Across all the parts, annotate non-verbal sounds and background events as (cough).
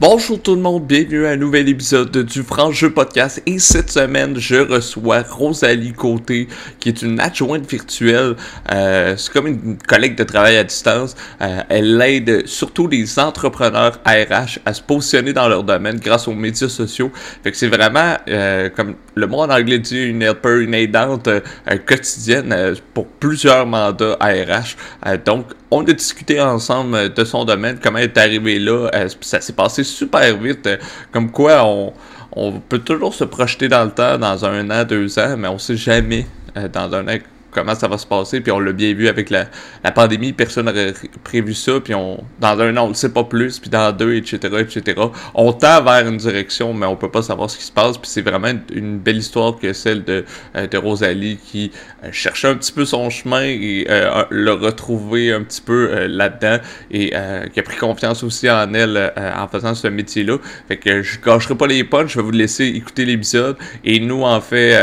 Bonjour tout le monde, bienvenue à un nouvel épisode du Franc Jeu Podcast. Et cette semaine je reçois Rosalie Côté qui est une adjointe virtuelle, euh, c'est comme une collègue de travail à distance, euh, elle aide surtout les entrepreneurs ARH à se positionner dans leur domaine grâce aux médias sociaux, fait que c'est vraiment euh, comme le mot en anglais dit une helper, une aidante euh, quotidienne euh, pour plusieurs mandats ARH, donc on a discuté ensemble de son domaine, comment elle est arrivée là, ça s'est passé super vite. Euh, comme quoi, on, on peut toujours se projeter dans le temps, dans un an, deux ans, mais on sait jamais euh, dans un an comment ça va se passer. Puis on l'a bien vu avec la, la pandémie, personne n'aurait prévu ça. Puis on, dans un an, on ne sait pas plus. Puis dans deux, etc., etc. On tend vers une direction, mais on peut pas savoir ce qui se passe. Puis c'est vraiment une, belle histoire que celle de, euh, de Rosalie qui euh, cherchait un petit peu son chemin et euh, l'a retrouvé un petit peu là-dedans et qui a pris confiance aussi en elle en faisant ce métier-là. Fait que je gâcherai pas les punches, je vais vous laisser écouter l'épisode. Et nous, en fait,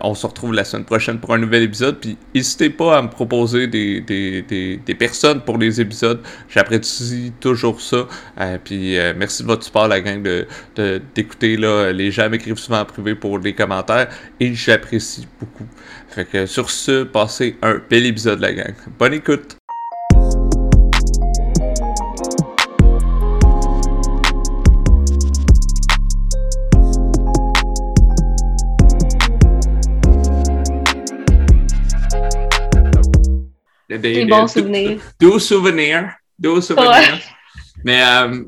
on se retrouve la semaine prochaine pour un épisode. Puis n'hésitez pas à me proposer des, des, des, personnes pour les épisodes. J'apprécie toujours ça. Euh, puis euh, merci de votre support, la gang, de, d'écouter. là les gens m'écrivent souvent en privé pour les commentaires et j'apprécie beaucoup. Fait que sur ce, passez un bel épisode, la gang. Bonne écoute! Des, bons souvenirs. Doux souvenirs. Doux souvenirs. Mais euh,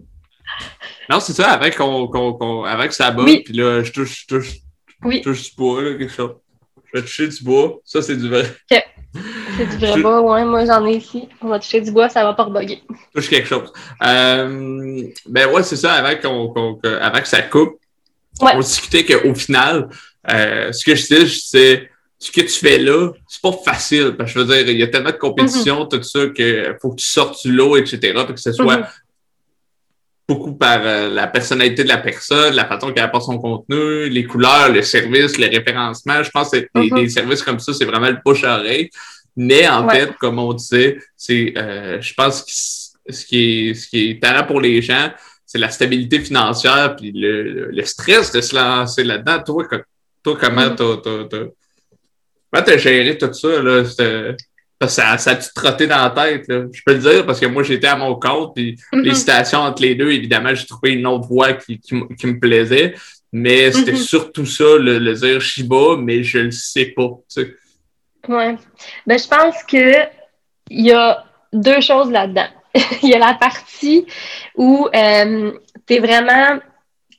non, c'est ça, avec, qu'on, qu'on, avec sa botte, puis là, je touche, je touche, oui. je touche du bois, là, quelque chose. Je vais toucher du bois. Ça, c'est du vrai. Okay. C'est du vrai bois, ouais. Moi, j'en ai ici. On va toucher du bois, ça va pas rebugger. Touche quelque chose. Euh, ben ouais, c'est ça, avec, avec sa coupe. Ouais. On discutait qu'au final, euh, ce que je dis, c'est ce que tu fais là, c'est pas facile. Parce que je veux dire, il y a tellement de compétition, mm-hmm. tout ça, qu'il faut que tu sortes du lot, etc. Pour que ce soit mm-hmm. beaucoup par euh, la personnalité de la personne, la façon qu'elle apporte son contenu, les couleurs, le service, le référencement. Je pense que des, mm-hmm. services comme ça, c'est vraiment le push à oreille. Mais en fait, comme on disait, c'est, euh, je pense que ce qui est, ce qui est talent pour les gens, c'est la stabilité financière puis le, le, stress de se lancer là-dedans. Toi, toi comment t'as Comment t'as géré tout ça, là? Ça, ça a-tu trotté dans la tête, là? Je peux le dire parce que moi, j'étais à mon compte, puis mm-hmm. les citations entre les deux, évidemment, j'ai trouvé une autre voix qui, qui, me plaisait. Mais c'était mm-hmm. surtout ça, le, le, dire Shiba, mais je le sais pas. Tu sais. Ouais. Ben, je pense que il y a deux choses là-dedans. (laughs) il y a la partie où euh, tu es vraiment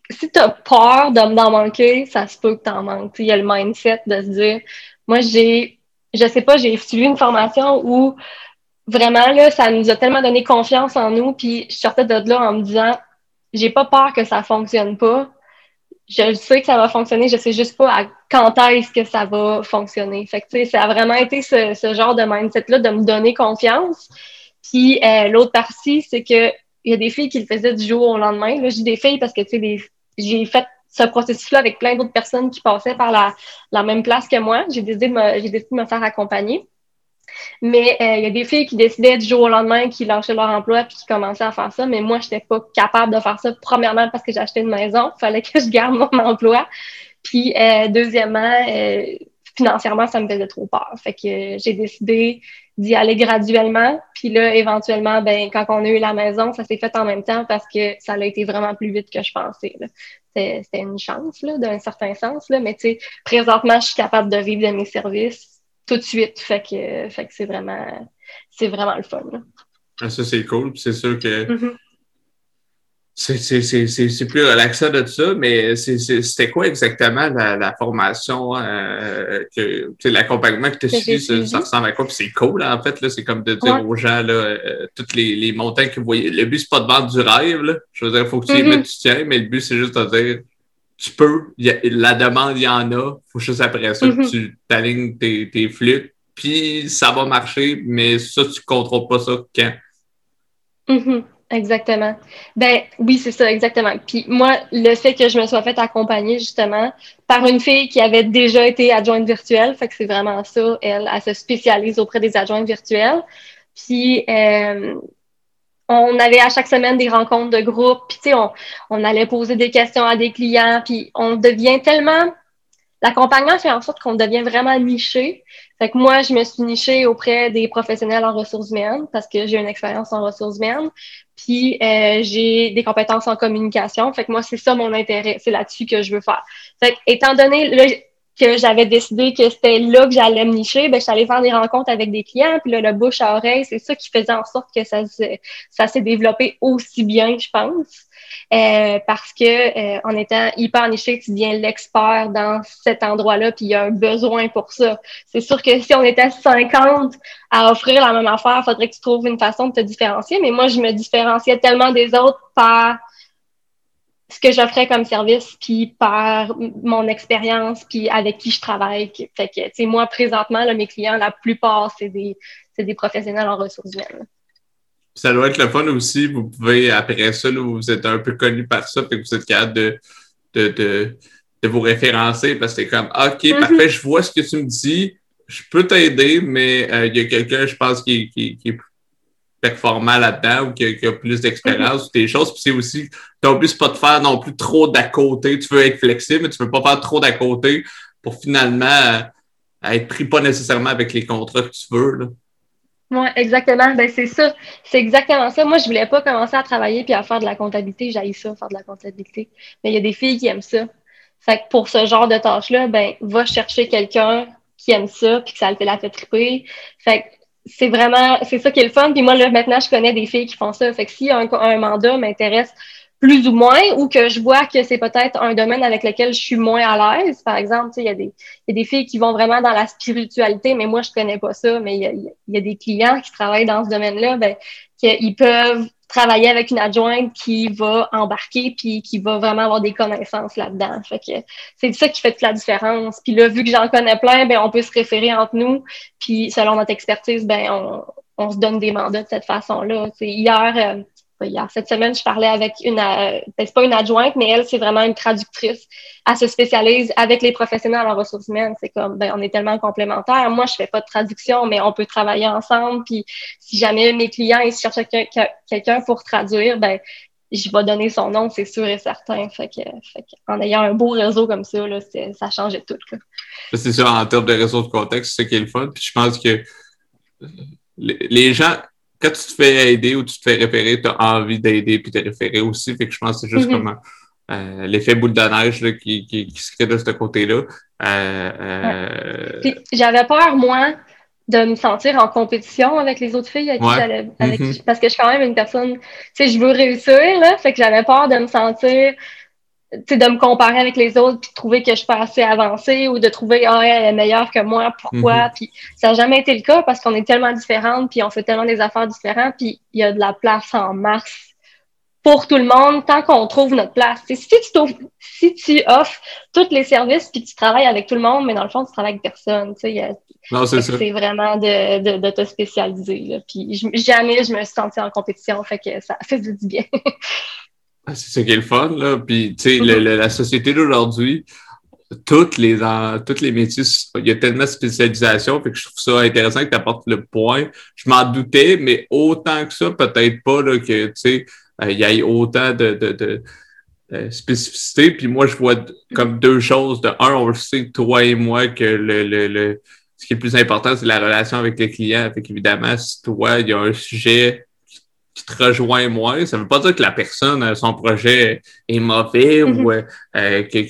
si tu as peur d'en manquer, ça se peut que tu en manques. Il y a le mindset de se dire moi, j'ai, je sais pas, j'ai suivi une formation où vraiment, là, ça nous a tellement donné confiance en nous, puis je sortais de là en me disant, j'ai pas peur que ça fonctionne pas. Je sais que ça va fonctionner, je sais juste pas à quand est-ce que ça va fonctionner. Fait que, tu sais, ça a vraiment été ce, ce genre de mindset-là de me donner confiance. Puis euh, l'autre partie, c'est que il y a des filles qui le faisaient du jour au lendemain. Là, dis des filles parce que, tu sais, j'ai fait ce processus-là avec plein d'autres personnes qui passaient par la, la même place que moi. J'ai décidé, décidé de me faire accompagner. Mais euh, il y a des filles qui décidaient du jour au lendemain, qui lâchaient leur emploi puis qui commençaient à faire ça. Mais moi, je n'étais pas capable de faire ça. Premièrement, parce que acheté une maison. Il (laughs) fallait que je garde mon emploi. Puis, euh, deuxièmement, euh, financièrement, ça me faisait trop peur. Fait que j'ai décidé d'y aller graduellement. Puis là, éventuellement, ben, quand on a eu la maison, ça s'est fait en même temps parce que ça a été vraiment plus vite que je pensais. C'était une chance, là, d'un certain sens. Là. Mais tu sais, présentement, je suis capable de vivre de mes services tout de suite. Fait que, fait que c'est vraiment, c'est vraiment le fun. Ah, ça, c'est cool. C'est sûr que mm-hmm c'est plus relaxant de ça, mais c'était quoi exactement la, la formation, euh, que l'accompagnement que tu as suivi, ça, ça, ressemble à quoi? Puis c'est cool, en fait, c'est comme de dire aux gens là, euh, toutes les, les montagnes que vous voyez. Le but, c'est pas de vendre du rêve, là. Je veux dire, il faut que tu y mm-hmm. mettes du tien, mais le but, c'est juste de dire tu peux, y a, la demande, il y en a, faut juste après ça que mm-hmm. tu t'alignes tes, tes flûtes, puis ça va marcher, mais ça, tu contrôles pas ça quand? Mm-hmm. Exactement. Ben oui, c'est ça, exactement. Puis moi, le fait que je me sois fait accompagner justement par une fille qui avait déjà été adjointe virtuelle, fait que c'est vraiment ça, elle, elle se spécialise auprès des adjointes virtuelles. Puis euh, on avait à chaque semaine des rencontres de groupe, puis tu sais, on, on allait poser des questions à des clients, puis on devient tellement L'accompagnement fait en sorte qu'on devient vraiment niché. Fait que moi, je me suis nichée auprès des professionnels en ressources humaines parce que j'ai une expérience en ressources humaines. Puis euh, j'ai des compétences en communication. Fait que moi, c'est ça mon intérêt. C'est là-dessus que je veux faire. Fait que, étant donné que j'avais décidé que c'était là que j'allais me nicher, ben, j'allais faire des rencontres avec des clients, puis là, le bouche à oreille, c'est ça qui faisait en sorte que ça, ça s'est développé aussi bien, je pense. Euh, parce que euh, en étant hyper niché, tu deviens l'expert dans cet endroit-là, puis il y a un besoin pour ça. C'est sûr que si on était 50 à offrir la même affaire, il faudrait que tu trouves une façon de te différencier, mais moi, je me différenciais tellement des autres par ce que j'offrais comme service, puis par mon expérience, puis avec qui je travaille. Fait que, tu sais, moi, présentement, là, mes clients, la plupart, c'est des, des professionnels en ressources humaines ça doit être le fun aussi. Vous pouvez, après ça, vous êtes un peu connu par ça, puis vous êtes capable de, de, de, de vous référencer parce que c'est comme OK, mm-hmm. parfait, je vois ce que tu me dis, je peux t'aider, mais euh, il y a quelqu'un, je pense, qui, qui, qui est performant là-dedans ou qui a, plus d'expérience ou des choses. Puis c'est aussi, tu plus pas de faire non plus trop d'à côté. Tu veux être flexible, mais tu veux pas faire trop d'à côté pour finalement euh, être pris pas nécessairement avec les contrats que tu veux. Là. Oui, exactement. Ben, c'est ça. C'est exactement ça. Moi, je voulais pas commencer à travailler puis à faire de la comptabilité. J'ai ça, faire de la comptabilité. Mais il y a des filles qui aiment ça. Fait que pour ce genre de tâche-là, ben, va chercher quelqu'un qui aime ça puis que ça le fait la fait triper. Fait que c'est vraiment, c'est ça qui est le fun. Puis moi, là, maintenant, je connais des filles qui font ça. Fait que si un, un mandat m'intéresse plus ou moins, ou que je vois que c'est peut-être un domaine avec lequel je suis moins à l'aise. Par exemple, il y, a des, y a des filles qui vont vraiment dans la spiritualité, mais moi, je connais pas ça, mais il y a, des clients qui travaillent dans ce domaine-là, ben, qu'ils peuvent travailler avec une adjointe qui va embarquer puis qui va vraiment avoir des connaissances là-dedans. Fait que c'est ça qui fait toute la différence. Puis là, vu que j'en connais plein, ben on peut se référer entre nous. Puis selon notre expertise, ben on, on se donne des mandats de cette façon-là. Hier, euh, hier. Cette semaine, je parlais avec une, euh, ben, c'est pas une adjointe, mais elle, c'est vraiment une traductrice. Elle se spécialise avec les professionnels en ressources humaines. C'est comme, ben, on est tellement complémentaires. Moi, je fais pas de traduction, mais on peut travailler ensemble. Puis, si jamais mes clients, ils cherchent quelqu'un pour traduire, ben, je vais donner son nom, c'est sûr et certain. Fait en ayant un beau réseau comme ça, là, ça changeait tout. C'est sûr, en termes de réseau de contexte, c'est ce qui est le fun. Puis je pense que les gens, quand tu te fais aider ou tu te fais référer, tu as envie d'aider puis de référer aussi. Fait que je pense que c'est juste mm-hmm. comme euh, l'effet boule de neige là, qui, qui, qui, se crée de ce côté-là. Euh, euh... J'avais peur, moi, de me sentir en compétition avec les autres filles avec qui j'allais. Mm-hmm. Parce que je suis quand même une personne, tu sais, je veux réussir, là. Fait que j'avais peur de me sentir de me comparer avec les autres puis de trouver que je suis pas assez avancée ou de trouver ah elle est meilleure que moi pourquoi? Mhm. puis ça n'a jamais été le cas parce qu'on est tellement différentes puis on fait tellement des affaires différentes puis il y a de la place en masse pour tout le monde tant qu'on trouve notre place si tu si tu offres tous les services puis tu travailles avec tout le monde mais dans le fond tu travailles avec personne tu sais c'est vraiment de, de, de, te spécialiser là. puis jamais je me suis sentie en compétition fait que ça (laughs) fait du bien c'est ça qui est le fun, là. Puis, tu sais, la société d'aujourd'hui, toutes les, toutes les métiers, il y a tellement de spécialisation, fait que je trouve ça intéressant que tu apportes le point. Je m'en doutais, mais autant que ça, peut-être pas, là, que, tu sais, euh, il y ait autant de, de, de, spécificité. Puis moi, je vois comme deux choses. De un, on le sait, toi et moi, que le, le, le ce qui est le plus important, c'est la relation avec les clients. Fait qu'évidemment, si toi, il y a un sujet qui te rejoint moins. Ça ne veut pas dire que la personne, euh, son projet est mauvais ou mhm. euh, euh qui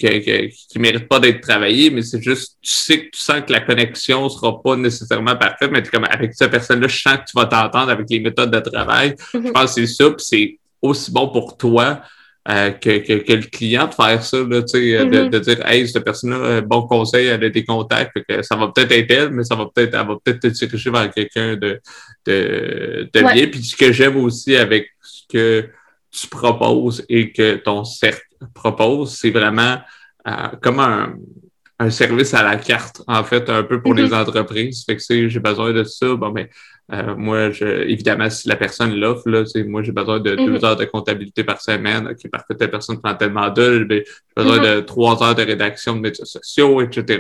ne mérite pas d'être travaillé, mais c'est juste, tu sais que tu sens que la connexion ne sera pas nécessairement parfaite, mais comme avec cette personne-là, je sens que tu vas t'entendre avec les méthodes de travail. Mhm. Je pense que c'est ça, puis c'est aussi bon pour toi euh, que, que, que, le client de faire ça, là, tu sais, de, mm-hmm. de, dire Hey, cette personne-là, euh, bon conseil, elle a des contacts, que ça va peut-être être elle, mais ça va peut-être, elle va peut-être te diriger vers quelqu'un de, de, de bien. Puis ce que j'aime aussi avec ce que tu proposes et que ton cercle propose, c'est vraiment euh, comme un, un service à la carte, en fait, un peu pour les mm-hmm. entreprises. Fait que si j'ai besoin de ça, bon, mais euh, moi, je, évidemment, si la personne l'offre, là, moi, j'ai besoin de deux mm-hmm. heures de comptabilité par semaine. OK, parfait, telle personne prend tellement d'heures, j'ai besoin mm-hmm. de trois heures de rédaction de médias sociaux, etc.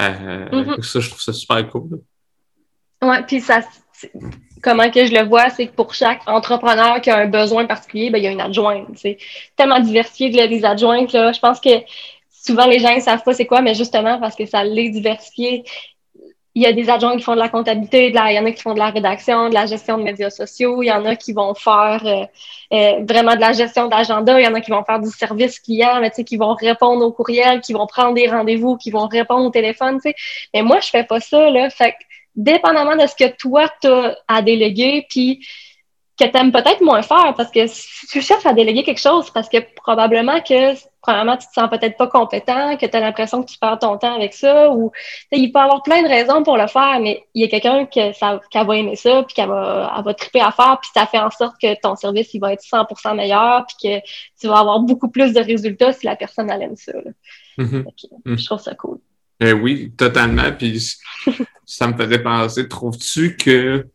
Euh, Ça, je trouve ça super cool. Ouais, puis ça, comment que je le vois, c'est que pour chaque entrepreneur qui a un besoin particulier, ben, il y a une adjointe. C'est tellement diversifié que les adjointes. Là, je pense que souvent les gens ne savent pas c'est quoi, mais justement parce que ça l'est diversifié. Il y a des adjoints qui font de la comptabilité, il y en a qui font de la rédaction, de la gestion de médias sociaux, il y en a qui vont faire euh, euh, vraiment de la gestion d'agenda, il y en a qui vont faire du service client, mais, qui vont répondre aux courriels, qui vont prendre des rendez-vous, qui vont répondre au téléphone. sais. Mais moi, je fais pas ça. Là. Fait dépendamment de ce que toi, tu as à déléguer, puis que tu aimes peut-être moins faire, parce que si tu cherches à déléguer quelque chose, parce que probablement que, probablement, tu te sens peut-être pas compétent, que tu as l'impression que tu perds ton temps avec ça, ou il peut y avoir plein de raisons pour le faire, mais il y a quelqu'un qui va aimer ça, puis qui va, elle va triper à faire, puis ça fait en sorte que ton service, il va être 100% meilleur, puis que tu vas avoir beaucoup plus de résultats si la personne, elle aime ça. Mm-hmm. Mm. Je trouve ça cool. Eh oui, totalement. Puis (laughs) ça me faisait penser, trouves-tu que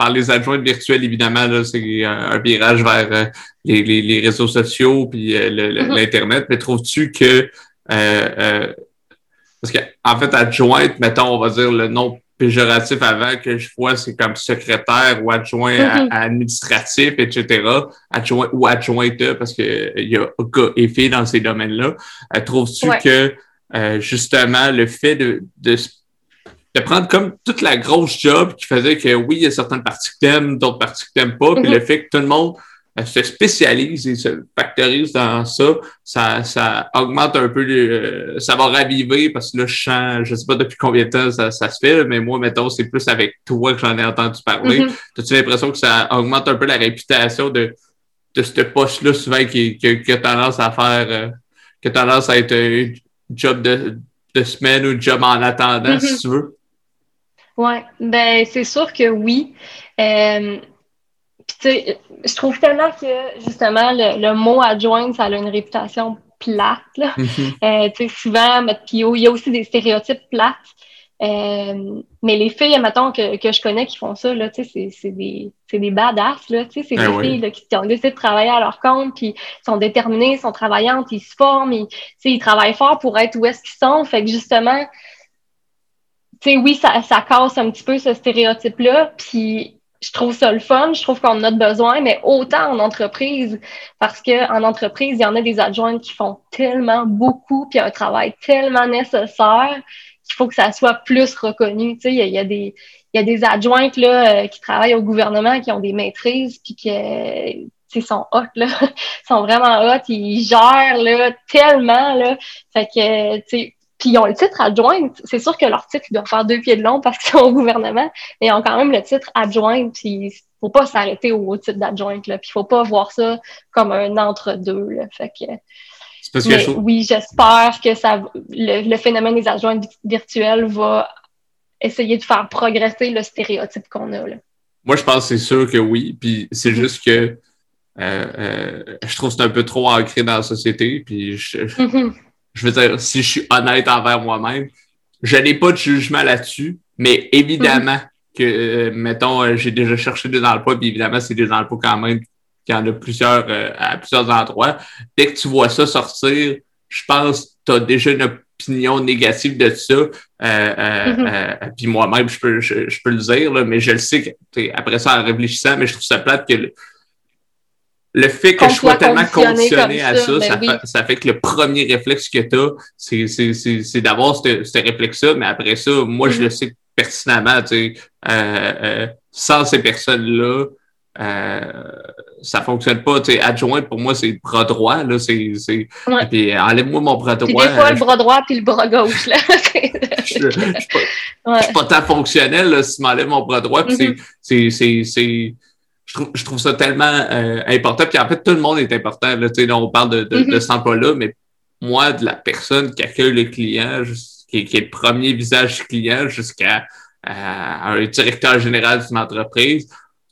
par les adjoints virtuels, évidemment, c'est un, virage vers euh, les, réseaux sociaux puis euh, mm-hmm. l'Internet, mais trouves-tu que euh, parce qu'en en fait, adjointe, mettons, on va dire le nom péjoratif avant que je vois, c'est comme secrétaire ou adjoint mm-hmm. administratif, etc. Adjoint ou adjointe, parce qu'il y a gars et filles dans ces domaines-là. Trouves-tu que justement le fait de, de de prendre comme toute la grosse job qui faisait que oui, il y a certaines parties que t'aimes, d'autres parties que t'aimes pas, puis mhm. le fait que tout le monde euh, se spécialise et se factorise dans ça, ça, ça augmente un peu, euh, ça va raviver parce que là, je sens, je sais pas depuis combien de temps ça, ça se fait, mais moi, mettons, c'est plus avec toi que j'en ai entendu parler. Mhm. As-tu l'impression que ça augmente un peu la réputation de, de ce poste-là, souvent, qui, qui, qui, a tendance à faire, euh, qui a tendance à être un job de, de semaine ou un job en attendant, si mhm. tu veux? Oui, ben c'est sûr que oui. Euh, je trouve tellement que justement le, mot adjoint, ça a une réputation plate. Là. (laughs) Euh, souvent, il y a aussi des stéréotypes plates. Euh, mais les filles, mettons, que, que je connais qui font ça, là, c'est, c'est des, c'est des badass, là, c'est des ah filles là, qui, ont décidé de travailler à leur compte, puis sont déterminées, sont travaillantes, ils se forment, ils, ils travaillent fort pour être où est-ce qu'ils sont. Fait que justement, tu sais, oui, ça, ça casse un petit peu ce stéréotype-là, puis je trouve ça le fun, je trouve qu'on en a besoin, mais autant en entreprise, parce qu'en entreprise, il y en a des adjointes qui font tellement beaucoup, puis un travail tellement nécessaire qu'il faut que ça soit plus reconnu. Tu sais, il y a, des il y a des adjointes là, euh, qui travaillent au gouvernement, qui ont des maîtrises, puis qui sont hot, là. (laughs) sont vraiment hot, ils gèrent là, tellement. Là. Fait que, puis ils ont le titre adjointe. C'est sûr que leur titre doit faire deux pieds de long parce qu'ils sont au gouvernement, mais ils ont quand même le titre adjointe. Puis faut pas s'arrêter au titre d'adjointe. Puis il faut pas voir ça comme un entre-deux. Fait que. Oui, j'espère que ça, le, phénomène des adjointes virtuelles va essayer de faire progresser le stéréotype qu'on a. Là. Moi, je pense que c'est sûr que oui. Puis c'est juste que euh, euh, je trouve que c'est un peu trop ancré dans la société. Puis je, mm-hmm je veux dire, si je suis honnête envers moi-même, je n'ai pas de jugement là-dessus, mais évidemment que, euh, mettons, euh, j'ai déjà cherché des emplois, puis évidemment, c'est des emplois quand même qui en a plusieurs euh, à plusieurs endroits. Dès que tu vois ça sortir, je pense que tu as déjà une opinion négative de ça. Mm-hmm. puis moi-même, je peux, je, peux le dire, là, mais je le sais que, après ça, en réfléchissant, mais je trouve ça plate que le fait que je sois tellement conditionné à ça, ben ça, fait, que le premier réflexe que tu as, c'est d'avoir ce réflexe-là, mais après ça, moi, je mm-hmm. le sais pertinemment, tu sais, euh, euh, sans ces personnes-là, euh, ça fonctionne pas. Tu sais, adjoint, pour moi, c'est le bras droit, là, c'est... Ouais. Puis enlève-moi mon bras droit. Puis des fois, le bras droit puis le bras gauche, là. (laughs) (laughs) je, ne suis pas, tant fonctionnel, là, si tu m'enlèves mon bras droit, puis mm-hmm. c'est je trouve, ça tellement euh, important. Puis en fait, tout le monde est important. Là, on parle de, de, mm-hmm. cet emploi-là, mais moi, de la personne qui accueille le client, qui, est le premier visage du client, jusqu'à euh, un directeur général d'une entreprise,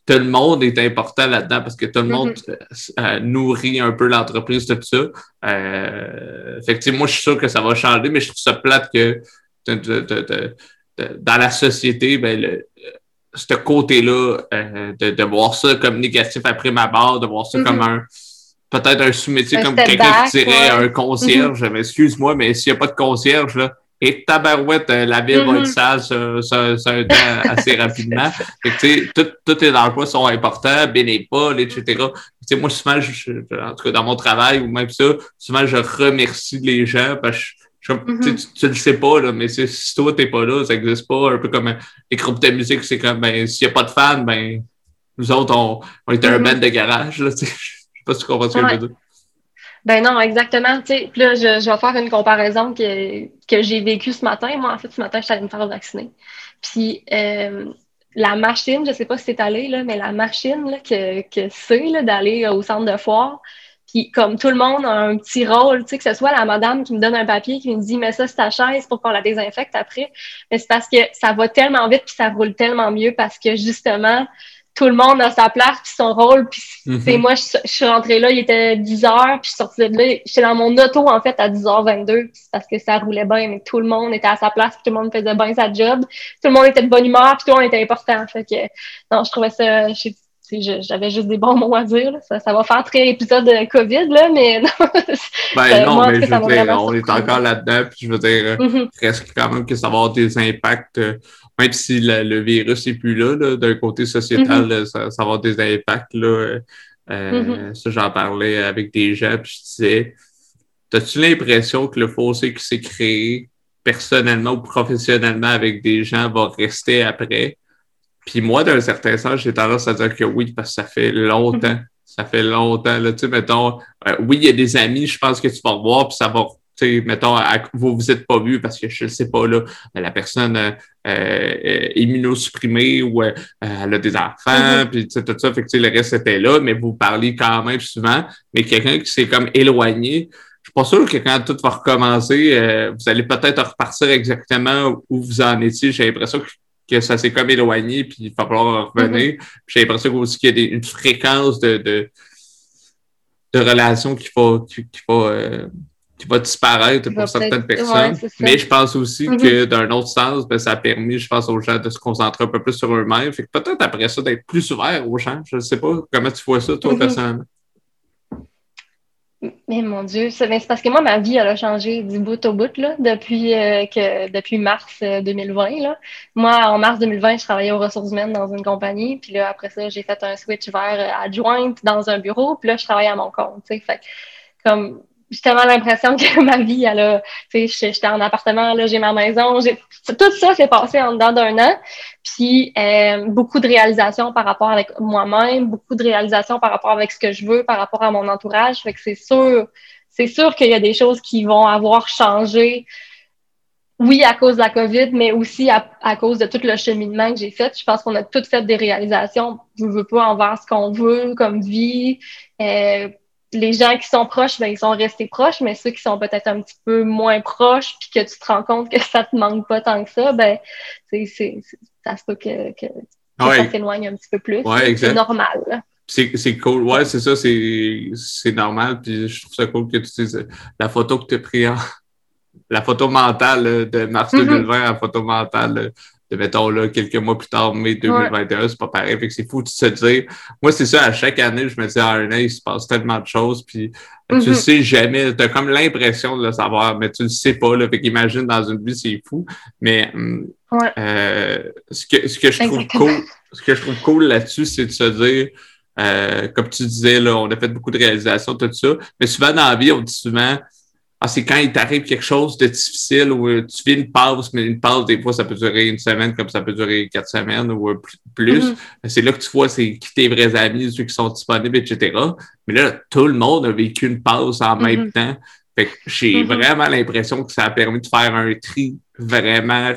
tout le monde est important là-dedans parce que tout le monde mm-hmm. euh, nourrit un peu l'entreprise, tout ça. Euh, effectivement, moi, je suis sûr que ça va changer, mais je trouve ça plate que dans la société, ben, le, ce côté-là, euh, de, de, voir ça comme négatif après ma barre, de voir ça comme mm-hmm. un peut-être un sous-métier comme quelqu'un qui dirait un concierge. Mm-hmm. Excuse-moi, mais s'il n'y a pas de concierge, là, et tabarouette, euh, la ville va être mm-hmm. sale sur, un temps assez rapidement. (laughs) Fait que, tout, tous les emplois sont importants, bénévoles, etc. sais moi, souvent, je, en tout cas dans mon travail ou même ça, souvent, je remercie les gens parce que mm-hmm. tu, ne le sais pas, là, mais si toi, t'es pas là, ça n'existe pas. Un peu comme les groupes de musique, c'est comme, ben, s'il n'y a pas de fans, ben, nous autres, on, on est un mm-hmm. band de garage, là, (laughs) Je sais pas si tu comprends ce que je veux dire. Ben non, exactement. Puis là, je, je, vais faire une comparaison que, que j'ai vécue ce matin. Moi, en fait, ce matin, je suis allée me faire vacciner. Puis euh, la machine, je sais pas si c'est allé, là, mais la machine là, que, que c'est d'aller au centre de foire, puis comme tout le monde a un petit rôle, tu sais, que ce soit la madame qui me donne un papier, qui me dit, mais ça, c'est ta chaise pour qu'on la désinfecte après. Mais c'est parce que ça va tellement vite, puis ça roule tellement mieux parce que justement, tout le monde a sa place puis son rôle. Puis mhm. moi, je, suis rentrée là, il était 10 heures, puis je suis sortie de là. J'étais dans mon auto, en fait, à 10h22, parce que ça roulait bien, mais tout le monde était à sa place, puis tout le monde faisait bien sa job. Tout le monde était de bonne humeur, puis tout le monde était important. Fait que, non, je trouvais ça... J'avais juste des bons mots à dire. Ça, ça, va faire très épisode de COVID, là, mais (laughs) non. Ben non, mais je veux dire, on est encore là-dedans, puis je veux dire, mm reste quand même que ça va avoir des impacts euh, même si le virus n'est plus là, d'un côté sociétal, mm-hmm. ça, va avoir des impacts. Là, euh, mm-hmm. Ça, j'en parlais avec des gens, puis je disais, as-tu l'impression que le fossé qui s'est créé personnellement ou professionnellement avec des gens va rester après? Puis moi, d'un certain sens, j'ai tendance à dire que oui, parce que ça fait longtemps. Mm-hmm. Ça fait longtemps. Là, tu sais, mettons, euh, oui, il y a des amis, je pense que tu vas revoir, puis ça va sais, mettons, vous vous êtes pas vu parce que je ne sais pas, là, la personne euh, euh immunosupprimée ou euh, elle a des enfants, mm-hmm. puis tout ça, fait que le reste était là, mais vous parlez quand même souvent, mais quelqu'un qui s'est comme éloigné, je suis pas sûr que quand tout va recommencer, euh, vous allez peut-être repartir exactement où vous en étiez. J'ai l'impression que, ça s'est comme éloigné, puis il va falloir revenir. Mm-hmm. J'ai l'impression aussi qu'il y a une fréquence de, de, de relations qu'il faut, qu'il faut qui va disparaître pour certaines personnes. mais je pense aussi mm-hmm. que d'un autre sens, ben, ça a permis, je pense, aux gens de se concentrer un peu plus sur eux-mêmes. Fait que peut-être après ça, d'être plus ouvert aux gens. Je ne sais pas comment tu vois ça, toi, mm-hmm. personnellement. Mais mon Dieu, c'est parce que moi, ma vie, elle a changé du bout au bout là, depuis, euh, que, depuis mars 2020. Euh, là. Moi, en mars 2020, je travaillais aux ressources humaines dans une compagnie. Puis là, après ça, j'ai fait un switch vers euh, adjointe dans un bureau. Puis là, je travaille à mon compte. Fait comme j'ai tellement l'impression que (laughs) ma vie, elle a, tu sais, j'étais en appartement, là, j'ai ma maison, j'ai, tout ça s'est passé en dedans d'un an. Puis, euh, beaucoup de réalisations par rapport avec moi-même, beaucoup de réalisations par rapport avec ce que je veux, par rapport à mon entourage. Fait que c'est sûr, c'est sûr qu'il y a des choses qui vont avoir changé. Oui, à cause de la COVID, mais aussi à, cause de tout le cheminement que j'ai fait. Je pense qu'on a toutes fait des réalisations. Je veux pas envers ce qu'on veut comme vie. Euh, les gens qui sont proches, ben, ils sont restés proches, mais ceux qui sont peut-être un petit peu moins proches, puis que tu te rends compte que (laughs) ça te manque pas tant que ça, ben, c'est, c'est, ça se peut que, que, ça s'éloigne un petit peu plus. c'est normal. C'est, cool. Ouais, c'est ça, c'est, c'est normal. Puis je trouve ça cool que tu dises la photo que tu as prise (laughs) la photo mentale de mars 2020 mm-hmm. la photo mentale de mettons là, quelques mois plus tard, mai 2021, c'est pas pareil. Fait que c'est fou de se dire. Moi, c'est ça, à chaque année, je me dis, ah, un an, il se passe tellement de choses, puis tu mm-hmm. sais jamais, tu as comme l'impression de le savoir, mais tu le sais pas. Là, fait qu'imagine dans une vie, c'est fou. Mais hum, euh, ce, que, ce que je trouve cool, ce que je trouve cool là-dessus, c'est de se dire. Euh, comme tu disais, là, on a fait beaucoup de réalisations, tout ça. Mais souvent dans la vie, on dit souvent, ah, c'est quand il t'arrive quelque chose de difficile ou euh, tu vis une pause, mais une pause, des fois, ça peut durer une semaine comme ça peut durer quatre semaines ou euh, plus. Mm-hmm. C'est là que tu vois c'est qui tes vrais amis, ceux qui sont disponibles, etc. Mais là, tout le monde a vécu une pause en même mm-hmm. temps. Fait j'ai mm-hmm. vraiment l'impression que ça a permis de faire un tri vraiment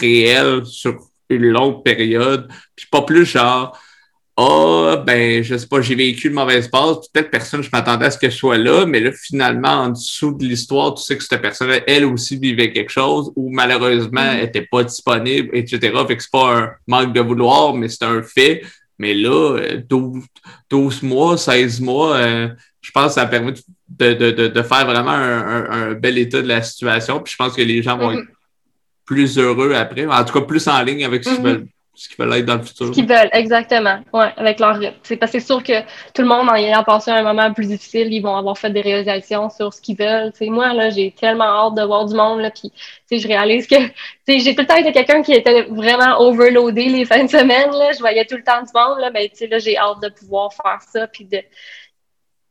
réel sur une longue période. Puis pas plus genre ah, ben, je sais pas, j'ai vécu une mauvaise passe, peut-être personne, je m'attendais à ce que je sois là, mais là, finalement, en dessous de l'histoire, tu sais que cette personne elle aussi vivait quelque chose ou malheureusement, elle mm. était pas disponible, etc. Fait que c'est pas un manque de vouloir, mais c'est un fait. Mais là, 12, 12 mois, 16 mois, euh, je pense que ça a permis de, de, de, de faire vraiment un, un, bel état de la situation. Puis je pense que les gens vont mm-hmm. être plus heureux après, en tout cas plus en ligne avec ce qu'ils mm-hmm. veulent ce qu'ils veulent être dans le futur. Ce qu'ils veulent, exactement. Ouais, avec leur rythme. C'est parce que c'est sûr que tout le monde, en ayant passé un moment plus difficile, ils vont avoir fait des réalisations sur ce qu'ils veulent. moi, là, j'ai tellement hâte de voir du monde, là, puis je réalise que (laughs) j'ai tout le temps été quelqu'un qui était vraiment overloadé les fins de semaine. Là. Je voyais tout le temps du monde, là, mais là, j'ai hâte de pouvoir faire ça. Puis de...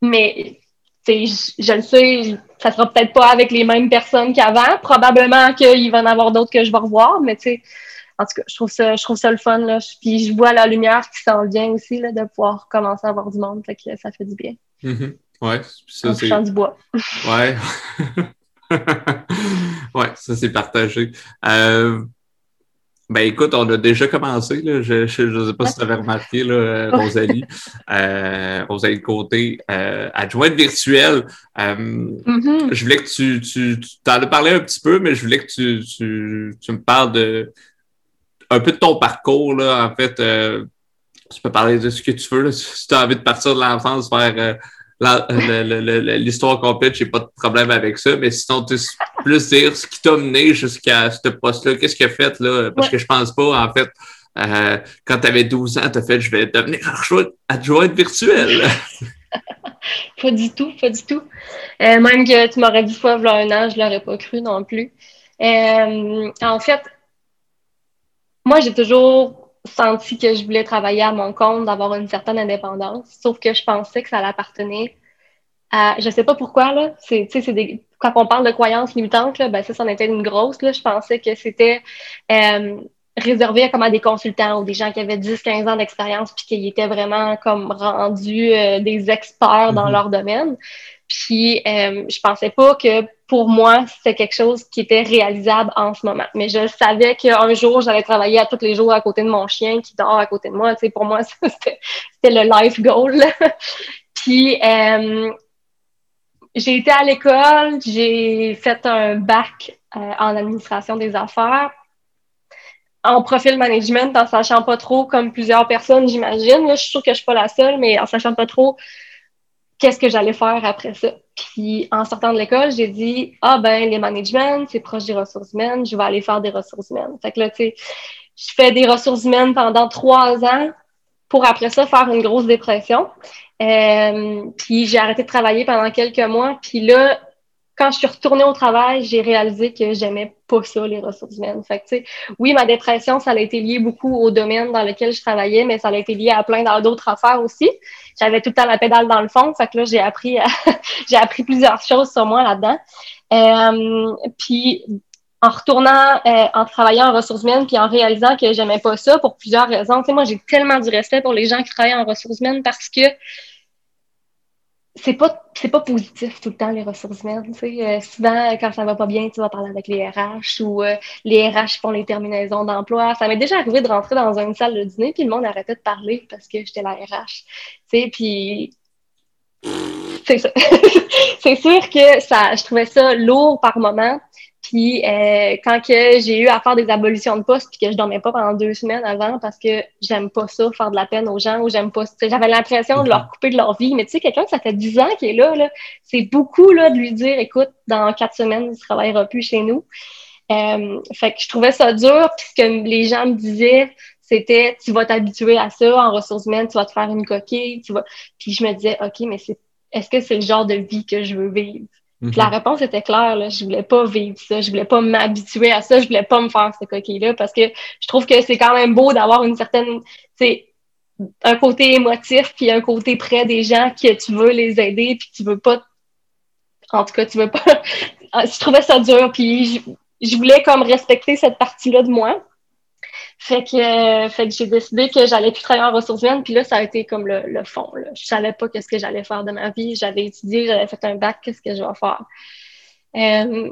Mais je, je le sais, ça sera peut-être pas avec les mêmes personnes qu'avant. Probablement qu'il va y en avoir d'autres que je vais revoir, mais tu sais en tout cas, je trouve ça, je trouve ça le fun. Là. Puis je vois la lumière qui s'en vient aussi là, de pouvoir commencer à voir du monde. Fait que ça fait du bien. Mm-hmm. Ouais, ça c'est. du bois. (laughs) ouais. (laughs) ouais, ça c'est partagé. Euh, ben écoute, on a déjà commencé. Là. Je ne sais pas si tu avais remarqué, là, Rosalie. (laughs) euh, Rosalie Côté, euh, adjointe virtuelle. Euh, mm-hmm. Je voulais que tu, tu, tu t'en as parlé un petit peu, mais je voulais que tu, tu, tu me parles de un peu de ton parcours, là, en fait. Euh, tu peux parler de ce que tu veux. Si tu as envie de partir de l'enfance vers euh, l'histoire complète, j'ai pas de problème avec ça. Mais sinon, tu plus dire ce qui t'a mené jusqu'à ce poste-là. Qu'est-ce qu'il a fait, là? Parce que je pense pas, en fait, euh, quand tu avais 12 ans, tu as fait je vais devenir adjointe virtuelle. (laughs) pas du tout, pas du tout. même que tu m'aurais dit fois, un an, je l'aurais pas cru non plus. en fait, moi, j'ai toujours senti que je voulais travailler à mon compte, d'avoir une certaine indépendance, sauf que je pensais que ça appartenait à, je sais pas pourquoi, là, c'est, c'est des, quand on parle de croyances limitantes, là, ben ça, c'en était une grosse, là, je pensais que c'était euh, réservé à, comme à des consultants ou des gens qui avaient 10-15 ans d'expérience puis qui étaient vraiment comme rendus euh, des experts dans mm-hmm. leur domaine. Puis euh, je pensais pas que pour moi, c'était quelque chose qui était réalisable en ce moment. Mais je savais qu'un jour, j'allais travailler à tous les jours à côté de mon chien qui dort à côté de moi. Tu pour moi, (laughs) c'était le life goal. (laughs) Puis euh, j'ai été à l'école, j'ai fait un bac euh, en administration des affaires en profil management en sachant pas trop, comme plusieurs personnes, j'imagine. Je suis sûre que je suis pas la seule, mais en sachant pas trop qu'est-ce que j'allais faire après ça. Puis en sortant de l'école, j'ai dit Ah ben les managements, c'est proche des ressources humaines, je vais aller faire des ressources humaines. Fait que là, tu sais, je fais des ressources humaines pendant trois ans pour après ça faire une grosse dépression. Euh, puis j'ai arrêté de travailler pendant quelques mois. Puis là, quand je suis retournée au travail, j'ai réalisé que j'aimais pas ça, les ressources humaines. Fait que, oui, ma dépression, ça a été lié beaucoup au domaine dans lequel je travaillais, mais ça a été lié à plein d'autres affaires aussi. J'avais tout le temps la pédale dans le fond. Fait que là, j'ai appris, (laughs) j'ai appris plusieurs choses sur moi là-dedans. Euh, puis, en retournant, euh, en travaillant en ressources humaines, puis en réalisant que j'aimais pas ça pour plusieurs raisons. Tu sais, moi, j'ai tellement du respect pour les gens qui travaillent en ressources humaines parce que c'est pas c'est pas positif tout le temps les ressources humaines tu sais. Euh, souvent quand ça va pas bien tu vas parler avec les RH ou euh, les RH font les terminaisons d'emploi. Ça m'est déjà arrivé de rentrer dans une salle de dîner puis le monde arrêtait de parler parce que j'étais la RH tu sais puis (laughs) c'est sûr que ça je trouvais ça lourd par moment puis euh, quand que j'ai eu à faire des abolitions de poste, puis que je dormais pas pendant deux semaines avant parce que j'aime pas ça, faire de la peine aux gens, ou j'aime pas J'avais l'impression de leur mhm. couper de leur vie. Mais tu sais, quelqu'un que ça fait dix ans qui est là, là c'est beaucoup là, de lui dire écoute, dans quatre semaines, il travaillera plus chez nous. Euh, fait que je trouvais ça dur, puis ce que les gens me disaient, c'était tu vas t'habituer à ça en ressources humaines, tu vas te faire une coquille, tu vas. Puis je me disais, OK, mais c'est est-ce que c'est le genre de vie que je veux vivre? La mhm. réponse était claire. Là. Je voulais pas vivre ça. Je voulais pas m'habituer à ça. Je voulais pas me faire ce coquille-là parce que je trouve que c'est quand même beau d'avoir une certaine, c'est un côté émotif puis un côté près des gens que tu veux les aider puis tu veux pas, en tout cas, tu veux pas. (laughs) je trouvais ça dur puis je voulais comme respecter cette partie-là de moi. Fait que, fait que j'ai décidé que j'allais plus travailler en ressources humaines. Puis là, ça a été comme le, le fond. Là. Je savais pas qu'est-ce que j'allais faire de ma vie. J'avais étudié, j'avais fait un bac, qu'est-ce que je vais faire? Euh,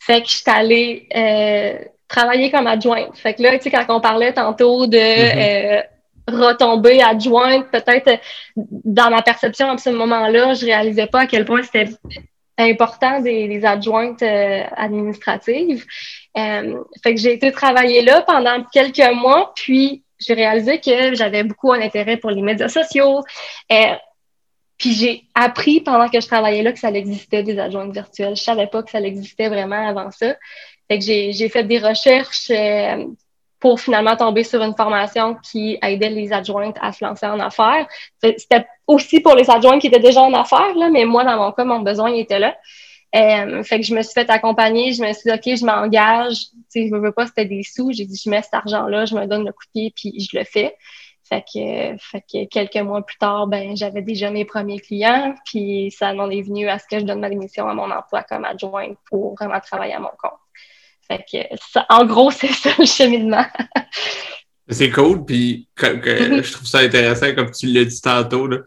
fait que je suis allée euh, travailler comme adjointe. Fait que là, tu sais, quand on parlait tantôt de mm-hmm. euh, retomber adjointe, peut-être dans ma perception à ce moment-là, je réalisais pas à quel point c'était important des, adjointes euh, administratives. Euh, fait que j'ai été travailler là pendant quelques mois, puis j'ai réalisé que j'avais beaucoup un intérêt pour les médias sociaux. Euh, puis j'ai appris pendant que je travaillais là que ça existait des adjointes virtuelles. Je savais pas que ça existait vraiment avant ça. Fait que j'ai fait des recherches pour finalement tomber sur une formation qui aidait les adjointes à se lancer en affaires. C'était aussi pour les adjointes qui étaient déjà en affaires, là, mais moi, dans mon cas, mon besoin était là. Euh, fait que je me suis fait accompagner, je me suis dit, OK, je m'engage, tu sais, je veux pas, c'était des sous. J'ai dit, je mets cet argent-là, je me donne le coup de pied, puis je le fais. Fait que, fait que quelques mois plus tard, ben, j'avais déjà mes premiers clients, puis ça m'en est venu à ce que je donne ma démission à mon emploi comme adjointe pour vraiment travailler à mon compte. Fait que, ça, en gros, (laughs) c'est ça le cheminement. c'est cool, puis je trouve ça intéressant, comme tu l'as dit tantôt, là.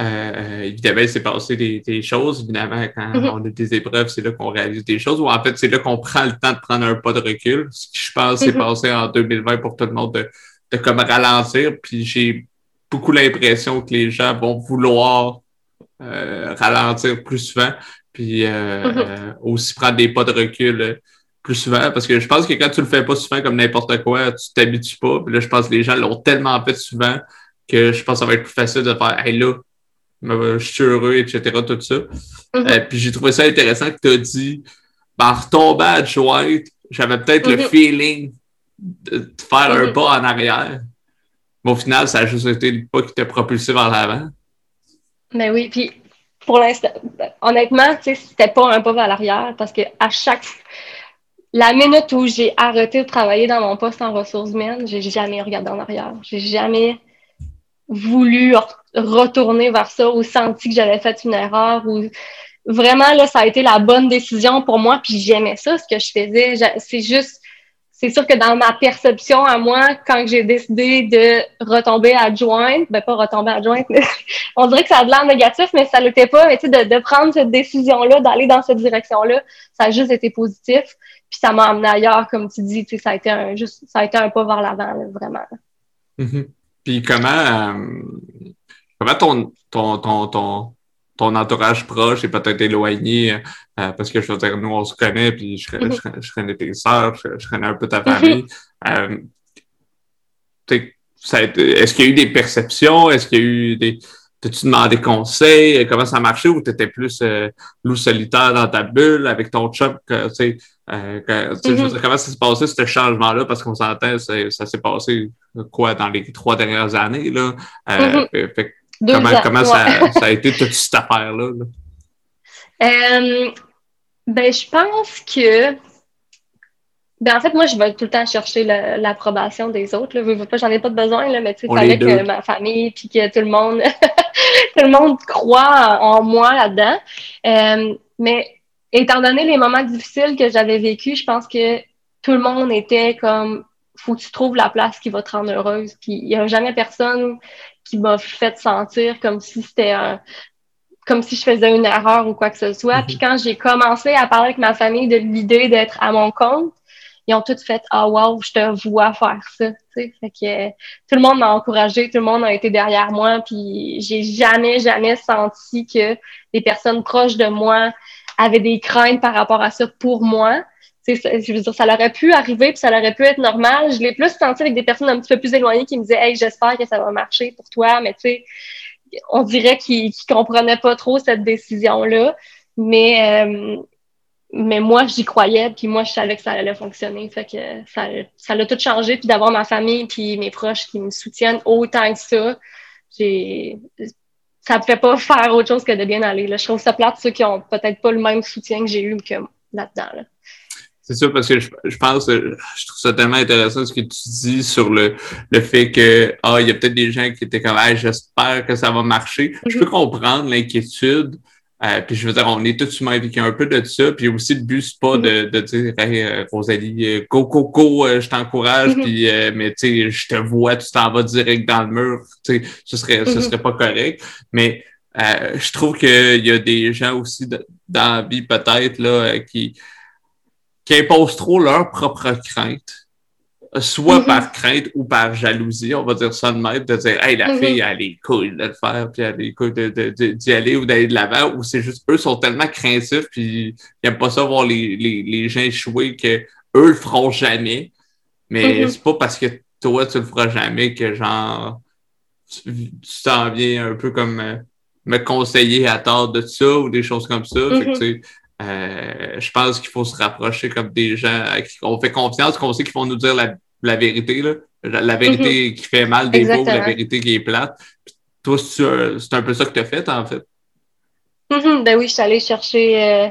Euh, évidemment, il s'est passé des, choses. Évidemment, quand mm-hmm. on a des épreuves, c'est là qu'on réalise des choses. Ou en fait, c'est là qu'on prend le temps de prendre un pas de recul. Ce qui, je pense, s'est mm-hmm. passé en 2020 pour tout le monde de, de comme ralentir. Puis j'ai beaucoup l'impression que les gens vont vouloir euh, ralentir plus souvent. Puis euh, mm-hmm. aussi prendre des pas de recul plus souvent. Parce que je pense que quand tu le fais pas souvent comme n'importe quoi, tu t'habitues pas. Puis là, je pense que les gens l'ont tellement fait souvent que je pense que ça va être plus facile de faire Hey là, je suis heureux, etc., tout ça. Mm-hmm. Euh, puis j'ai trouvé ça intéressant que tu as dit, ben, retomber à adjointe, j'avais peut-être le mm-hmm. feeling de, faire un mm-hmm. pas en arrière. Mais au final, ça a juste été le pas qui t'a propulsé vers l'avant. Mais ben oui, puis pour l'instant, honnêtement, tu sais, c'était pas un pas vers l'arrière parce que à chaque la minute où j'ai arrêté de travailler dans mon poste en ressources humaines, j'ai jamais regardé en arrière. J'ai jamais voulu retourner vers ça ou senti que j'avais fait une erreur ou vraiment là ça a été la bonne décision pour moi puis j'aimais ça ce que je faisais c'est juste c'est sûr que dans ma perception à moi quand j'ai décidé de retomber adjointe ben pas retomber adjointe mais (laughs) on dirait que ça a de l'air négatif mais ça l'était pas mais tu sais de, prendre cette décision là d'aller dans cette direction là ça a juste été positif puis ça m'a amené ailleurs comme tu dis tu sais ça a été un juste ça a été un pas vers l'avant vraiment mm-hmm. Puis comment, euh, comment ton, ton, ton, ton, ton entourage proche est peut-être éloigné, euh, parce que je veux dire, nous, on se connaît, puis je, je, je, connais tes sœurs, je, connais un peu ta famille. euh, Est-ce qu'il y a eu des perceptions? Est-ce qu'il y a eu des. T'as-tu demandé conseil? Comment ça marchait? Ou t'étais plus euh, loup solitaire dans ta bulle avec ton chum? Euh, mm-hmm. comment ça s'est passé, ce changement-là? Parce qu'on s'entend, ça s'est passé quoi dans les trois dernières années? Là? Euh, mm-hmm. comment, (laughs) ça, a été toute cette affaire-là? Euh, ben, je pense que. Ben, en fait, moi, je vais tout le temps chercher l'approbation des autres. Là. J'en ai pas de besoin, là, mais tu sais, avec que ma famille puis que tout le monde (laughs) tout le monde croit en moi là-dedans. mais étant donné les moments difficiles que j'avais vécu, je pense que tout le monde était comme faut que tu trouves la place qui va te rendre heureuse. Puis il n'y a jamais personne qui m'a fait sentir comme si c'était un comme si je faisais une erreur ou quoi que ce soit. Puis mhm. quand j'ai commencé à parler avec ma famille de l'idée d'être à mon compte, ils ont tous fait Ah wow, je te vois faire ça. Fait que tout le monde m'a encouragé, tout le monde a été derrière moi, puis j'ai jamais, jamais senti que les personnes proches de moi avait des craintes par rapport à ça pour moi. Je veux dire, ça aurait pu arriver, puis ça aurait pu être normal. Je l'ai plus senti avec des personnes un petit peu plus éloignées qui me disaient Hey, j'espère que ça va marcher pour toi, mais tu sais, on dirait qu'ils ne comprenaient pas trop cette décision-là. Mais, euh, mais moi, j'y croyais, puis moi, je savais que ça allait fonctionner. Fait que ça, ça a tout changé, puis d'avoir ma famille puis mes proches qui me soutiennent autant que ça, j'ai ça ne fait pas faire autre chose que de bien aller. Là. Je trouve ça plate ceux qui ont peut-être pas le même soutien que j'ai eu que là-dedans. C'est ça, parce que je, pense, je trouve ça tellement intéressant ce que tu dis sur le, le fait que, ah, il y a peut-être des gens qui étaient comme, ah, j'espère que ça va marcher. Je peux mhm. comprendre l'inquiétude, euh, puis je veux dire, on est tous humains avec un peu de ça. Puis aussi, le but, c'est pas de, de dire hey, euh, Rosalie, euh, go, go, go, je t'encourage, mm-hmm. puis mais tu sais, je te vois, tu t'en vas direct dans le mur. Tu sais, ce serait, ce serait pas correct. Mais je trouve qu'il y a des gens aussi dans la vie, peut-être, là, qui, qui imposent trop leur propre crainte soit mm-hmm. par crainte ou par jalousie, on va dire ça de même, de dire Hey, la mm-hmm. fille, elle est cool de le faire, puis elle est cool d'y aller ou d'aller de l'avant, ou c'est juste eux sont tellement craintifs, puis ils n'aiment pas ça voir les, les, les gens échouer que eux le feront jamais. Mais mm-hmm. c'est pas parce que toi, tu le feras jamais que genre tu t'en viens un peu comme euh, me conseiller à tort de ça ou des choses comme ça. Fait que, euh, je pense qu'il faut se rapprocher comme des gens à qui on fait confiance, qu'on sait qu'ils vont nous dire la, la vérité, là. La, vérité mhm. qui fait mal des ou la vérité qui est plate. toi, c'est un peu ça que tu as fait, en fait. Mhm. ben oui, je suis allée chercher euh,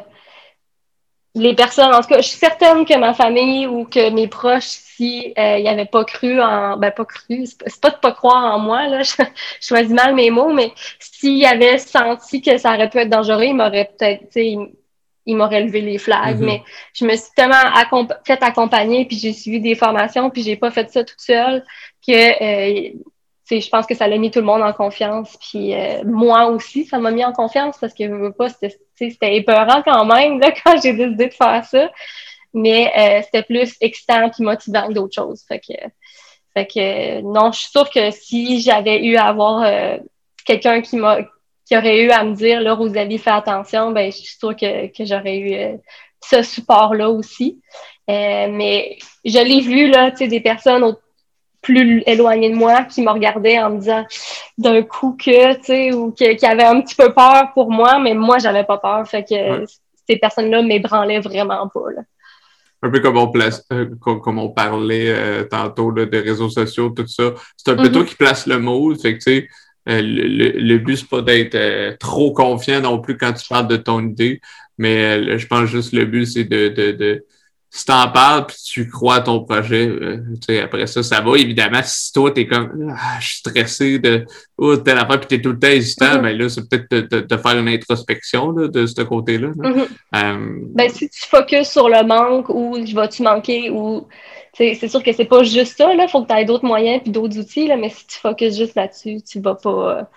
les personnes. En tout cas, je suis certaine que ma famille ou que mes proches, si euh, ils n'avaient pas cru en. Ben, pas cru, c'est pas de pas croire en moi, là. (laughs) Je, choisis mal mes mots, mais s'ils avaient senti que ça aurait pu être dangereux, ils m'auraient peut-être, il m'aurait levé les flags. Mm-hmm. Mais je me suis tellement fait accompagner, puis j'ai suivi des formations, puis j'ai pas fait ça toute seule, que euh, je pense que ça l'a mis tout le monde en confiance. Puis euh, moi aussi, ça m'a mis en confiance parce que je veux pas, c'était épeurant quand même là, (laughs) quand j'ai décidé de faire ça. Mais euh, c'était plus excitant et motivant que d'autres choses. Fait que, fait que non, je suis sûre que si j'avais eu à avoir quelqu'un qui m'a qui aurait eu à me dire, là, Rosalie, fais attention, ben, je suis sûre que, que j'aurais eu euh, ce support-là aussi. Euh, mais je l'ai vu, là, tu sais, des personnes plus éloignées de moi qui me regardaient en me disant d'un coup que, tu sais, ou qui avaient un petit peu peur pour moi, mais moi, j'avais pas peur. Fait que ces personnes-là m'ébranlaient vraiment pas, là. Un peu comme on, place, euh, comme, on parlait tantôt là, des réseaux sociaux, tout ça. C'est un peu mm-hmm. toi qui place le mot. Fait que, tu sais, euh, le, le, but, c'est pas d'être euh, trop confiant non plus quand tu parles de ton idée, mais euh, je pense juste le but, c'est de, de, de si t'en parles puis tu crois à ton projet, après ça, ça va. Évidemment, si toi, t'es comme ah, je suis stressé de oh, telle affaire puis t'es tout le temps hésitant, mm-hmm. ben là, c'est peut-être de, faire une introspection là, de ce côté-là. Mm-hmm. ben, si tu focuses sur le manque ou vas-tu manquer ou c'est sûr que c'est pas juste ça, là. Faut que tu aies d'autres moyens puis d'autres outils, là, mais si tu focuses juste là-dessus, tu vas pas.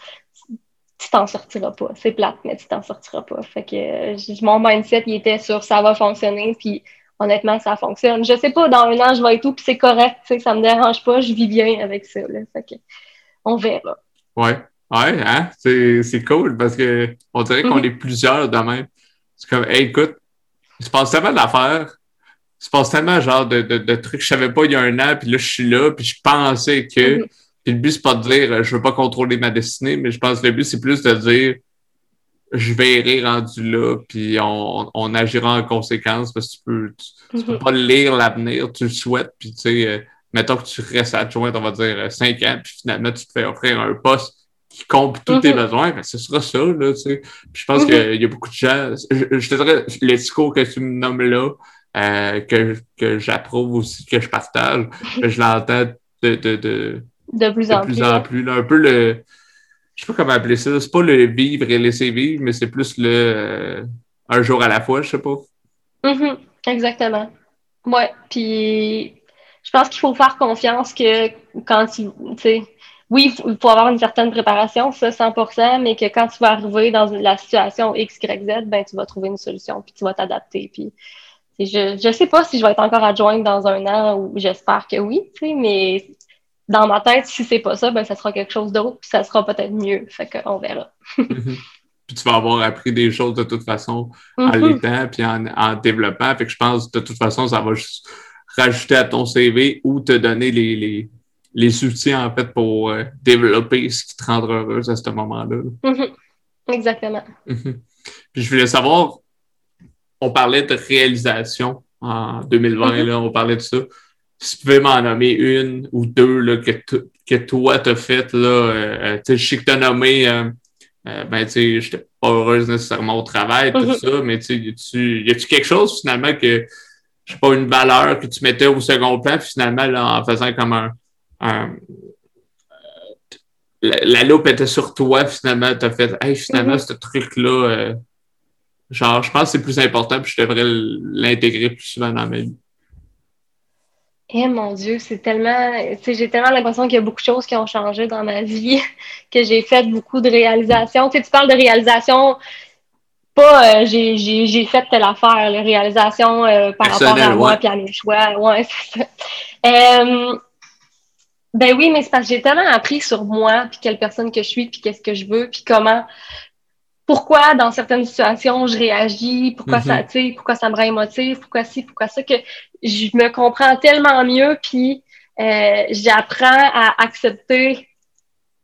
tu t'en sortiras pas. C'est plate, mais tu t'en sortiras pas. Fait que mon mindset, il était sur ça va fonctionner, puis honnêtement, ça fonctionne. Je sais pas, dans un an, je vais être où, puis c'est correct, ça me dérange pas, je vis bien avec ça, là. Fait que on verra. Ouais. Ouais, hein? C'est cool parce que on dirait qu'on mm-hmm. est plusieurs de même. C'est comme, hey, écoute, il se passe tellement d'affaires se passe tellement genre de, de, de, trucs que je savais pas il y a un an, puis là, je suis là, puis je pensais que. Mm-hmm. Puis le but, c'est pas de dire euh, je veux pas contrôler ma destinée, mais je pense que le but, c'est plus de dire je verrai rendu là, puis on, on agira en conséquence parce que tu peux, tu, peux mm-hmm. pas lire l'avenir, tu le souhaites, puis tu sais, euh, mettons que tu restes adjoint, on va dire 5 euh, ans, puis finalement, tu te fais offrir un poste qui compte tous tes mm-hmm. besoins, ben, ce sera ça, là, tu sais. Puis je pense qu'il y a beaucoup de gens, je, je te dirais, discours que tu me nommes là, euh, que, que j'approuve aussi, que je partage. je l'entends de, de, de, de plus en plus. En plus un peu le. Je sais pas comment appeler ça. C'est pas le vivre et laisser vivre, mais c'est plus le euh, un jour à la fois, je sais pas. Mm-hmm. exactement. Ouais. Puis je pense qu'il faut faire confiance que quand tu sais, oui, il faut avoir une certaine préparation, ça, 100%, mais que quand tu vas arriver dans la situation X, Y, Z, ben, tu vas trouver une solution, puis tu vas t'adapter, puis je ne sais pas si je vais être encore adjointe dans un an ou j'espère que oui, mais dans ma tête, si c'est pas ça, ben ça sera quelque chose d'autre, puis ça sera peut-être mieux. Fait qu'on verra. (laughs) puis tu vas avoir appris des choses de toute façon en mm-hmm. l'étant, puis en, développant. Fait que je pense de toute façon, ça va juste rajouter à ton CV ou te donner les, les, les soutiens en fait pour euh, développer ce qui te rendra heureuse à ce moment-là. Mm-hmm. Exactement. Mm-hmm. Puis je voulais savoir, on parlait de réalisation en 2020, mm-hmm. là, on parlait de ça. Si tu pouvais m'en nommer une ou deux là, que, que toi t'as fait, là, euh, je sais que t'as nommé, euh, euh, ben, tu sais, j'étais pas heureuse nécessairement au travail, tout mm-hmm. ça, mais tu y a-tu quelque chose finalement que, je sais pas, une valeur que tu mettais au second plan, puis finalement, là, en faisant comme un, la, la, loupe était sur toi, finalement, tu as fait, hey, finalement, mm-hmm. ce truc-là, Genre, je pense que c'est plus important, puis je devrais l'intégrer plus souvent dans ma vie. Eh mon Dieu, c'est tellement. J'ai tellement l'impression qu'il y a beaucoup de choses qui ont changé dans ma vie, (laughs) que j'ai fait beaucoup de réalisations. Tu sais, tu parles de réalisation, pas euh, j'ai fait telle affaire, les réalisations euh, par rapport à moi et à mes choix. Ouais, (laughs) c'est ça. Euh, ben oui, mais c'est parce que j'ai tellement appris sur moi, puis quelle personne que je suis, puis qu'est-ce que je veux, puis comment pourquoi dans certaines situations je réagis, pourquoi ça, mhm. tu pourquoi ça me rend émotive, pourquoi ci, pourquoi ça, que je me comprends tellement mieux, puis euh, j'apprends à accepter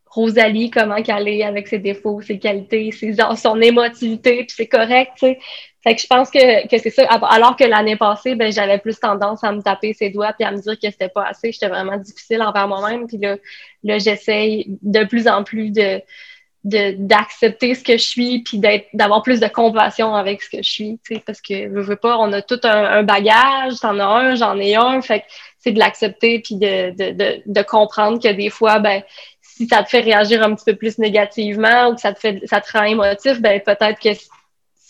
Rosalie, comment qu'elle est avec ses défauts, ses qualités, ses, son émotivité, puis c'est correct, tu sais. Fait que je pense que, que c'est ça. Alors que l'année passée, ben, j'avais plus tendance à me taper ses doigts puis à me dire que c'était pas assez. J'étais vraiment difficile envers moi-même. Puis là, là j'essaye de plus en plus de d'accepter ce que je suis puis d'avoir plus de compassion avec ce que je suis tu sais parce que je veux pas on a tout un, bagage t'en as un j'en ai un fait que c'est de l'accepter puis de, de, de, de, comprendre que des fois ben si ça te fait réagir un petit peu plus négativement ou que ça te fait ça te rend émotif ben peut-être que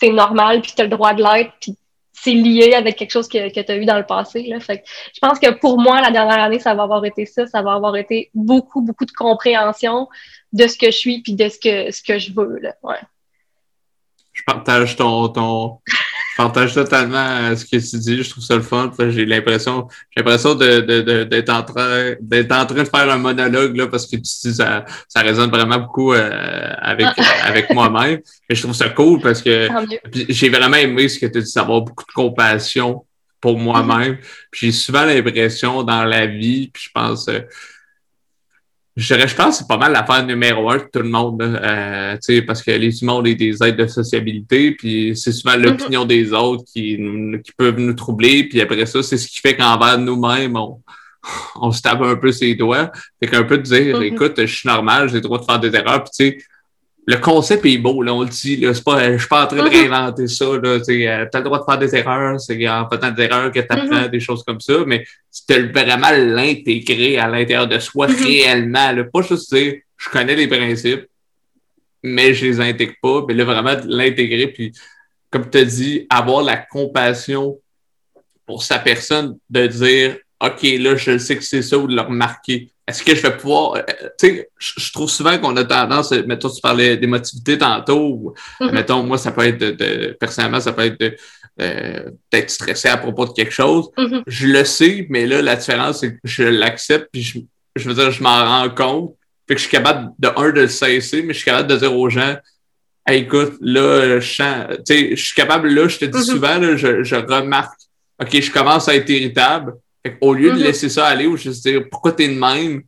c'est normal, puis tu as le droit de l'être, puis c'est lié avec quelque chose que, que tu as eu dans le passé. Là. Fait je pense que pour moi, la dernière année, ça va avoir été ça. Ça va avoir été beaucoup, beaucoup de compréhension de ce que je suis puis de ce que, ce que je veux. Là. Ouais. Je partage ton, ton, partage totalement euh, ce que tu dis. Je trouve ça le fun. J'ai l'impression, j'ai l'impression de, de, d'être en train, d'être en train de faire un monologue là, parce que tu dis ça, ça résonne vraiment beaucoup euh, avec, ah. avec moi-même. Mais je trouve ça cool parce que j'ai vraiment aimé ce que tu dis, avoir beaucoup de compassion pour moi-même. Mm-hmm. J'ai souvent l'impression dans la vie, puis je pense. Euh, je, je pense que c'est pas mal l'affaire numéro un de tout le monde, euh, parce que les humains ont des, aides de sociabilité, puis c'est souvent mm-hmm. l'opinion des autres qui, qui peuvent nous troubler, puis après ça, c'est ce qui fait qu'envers nous-mêmes, on, on se tape un peu ses doigts. Fait qu'un peu de dire, mm-hmm. écoute, je suis normal, j'ai le droit de faire des erreurs, puis tu sais, le concept est beau, là, on le dit. Là, pas, je suis pas en train de mm-hmm. réinventer ça. Tu as le droit de faire des erreurs, c'est en faisant des erreurs que tu apprends mm-hmm. des choses comme ça, mais tu vraiment l'intégrer à l'intérieur de soi mm-hmm. réellement. Là, pas juste dire je connais les principes, mais je les intègre pas. Mais là, vraiment l'intégrer, puis comme tu as dit, avoir la compassion pour sa personne de dire OK, là, je sais que c'est ça ou de le remarquer est-ce que je vais pouvoir. Euh, tu sais, je trouve souvent qu'on a tendance, mettons, tu parlais d'émotivité tantôt, mm-hmm. mettons, moi, ça peut être de, personnellement, ça peut être de, d'être stressé à propos de quelque chose. Mm-hmm. Je le sais, mais là, la différence, c'est que je l'accepte, puis je, je, veux dire, je m'en rends compte. Fait que je suis capable de, un, de le cesser, mais je suis capable de dire aux gens, écoute, là, je sens, tu sais, je suis capable, là, je te dis mm-hmm. souvent, là, je, je remarque, OK, je commence à être irritable au lieu de mm-hmm. laisser ça aller ou juste dire pourquoi t'es de même,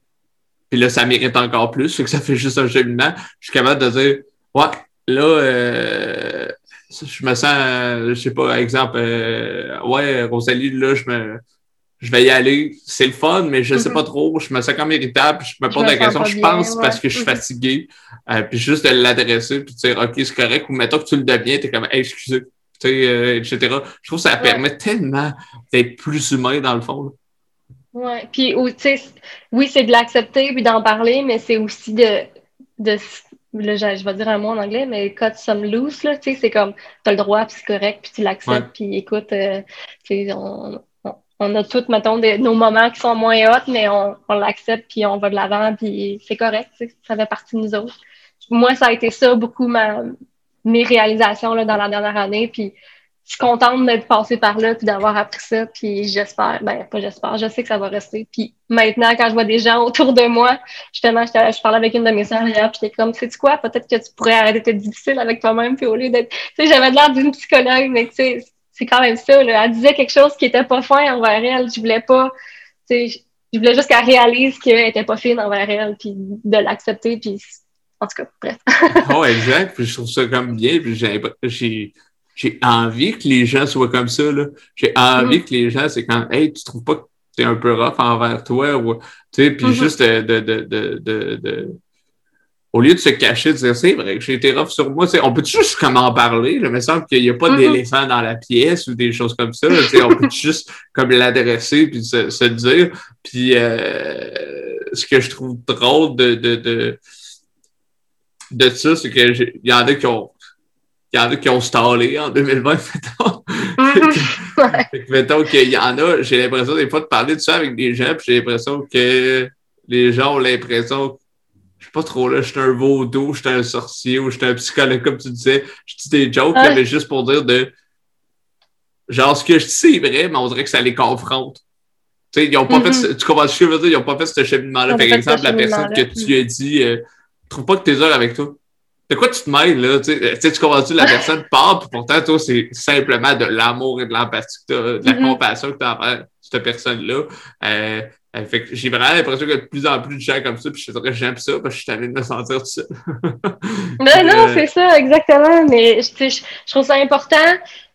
puis là, ça mérite encore plus, fait que ça fait juste un cheminement, je suis capable de dire Ouais, là, euh, je me sens, je sais pas, exemple, euh, ouais, Rosalie, là, je me je vais y aller. C'est le fun, mais je sais mm-hmm. pas trop. Je me sens comme irritable, je me pose la question. Je pense parce que je suis mm-hmm. fatigué. Euh, puis juste de l'adresser, puis de dire OK, c'est correct, ou mettons que tu le deviens, t'es comme hey, excusez. Euh, etc. Je trouve que ça permet tellement d'être plus humain dans le fond. Oui, puis oui, c'est de l'accepter puis d'en parler, mais c'est aussi de, de je, vais dire un mot en anglais, mais cut some loose, là, tu sais, c'est comme, tu as le droit, puis c'est correct, puis tu l'acceptes, puis écoute, euh, on, on, a tous, mettons, nos moments qui sont moins hot, mais on, on l'accepte, puis on va de l'avant, puis c'est correct, ça fait partie de nous autres. Moi, ça a été ça, beaucoup ma, mes réalisations là, dans la dernière année. Puis je suis contente d'être passée par là puis d'avoir appris ça. Puis j'espère, ben pas j'espère, je sais que ça va rester. Puis maintenant, quand je vois des gens autour de moi, justement, je, parlais avec une de mes sœurs hier, puis j'étais comme, sais-tu quoi, peut-être que tu pourrais arrêter d'être difficile avec toi-même, puis au lieu d'être. Tu sais, j'avais l'air d'une psychologue, mais tu sais, c'est quand même ça. Là. Elle disait quelque chose qui était pas fin envers elle. Je voulais pas. Tu sais, je voulais juste qu'elle réalise qu'elle était pas fine envers elle, puis de l'accepter, puis en tout cas, bref. (laughs) oh, exact. Puis je trouve ça comme bien. Puis j'ai, j'ai envie que les gens soient comme ça. Là. J'ai envie mm-hmm. que les gens, c'est quand, hey, tu trouves pas que c'est un peu rough envers toi? Ou, tu sais, puis mm-hmm. juste de, de, de, de, au lieu de se cacher, de dire c'est vrai que j'ai été rough sur moi, on peut juste comme en parler? Il me semble qu'il n'y a pas mm-hmm. d'éléphant dans la pièce ou des choses comme ça. on peut (laughs) juste comme l'adresser puis se, se dire. Puis euh, ce que je trouve drôle de, de, ça, c'est qu'il y en a qui ont il y en a qui ont stallé en 2020, (laughs) mettons. (laughs) Mm-hmm. mettons qu'il y en a, j'ai l'impression des fois de parler de ça avec des gens, puis j'ai l'impression que les gens ont l'impression je sais pas trop là, je suis un vaudou, je suis un sorcier ou je suis un psychologue, comme tu disais. Je dis des jokes, mais juste pour dire de genre ce que je dis c'est vrai, mais on dirait que ça les confronte. Tu sais, ils ont pas fait, mm-hmm. tu comprends ce que je veux dire? Ils ont pas fait ce cheminement-là. Par exemple, la personne que tu as dit, euh, trouve pas que t'es heures avec toi. De quoi tu te mêles, là? Tu, sais, tu comprends-tu, la (laughs) personne part, puis pourtant, toi, c'est simplement de l'amour et de l'empathie, de la mm-hmm. compassion que tu as envers. Cette personne-là. Euh, euh, fait que j'ai vraiment l'impression qu'il y a de plus en plus de gens comme ça, puis je te dirais j'aime ça parce que je suis allé de me sentir tout seul. (laughs) non, non, c'est ça, exactement. Mais je, je, trouve ça important.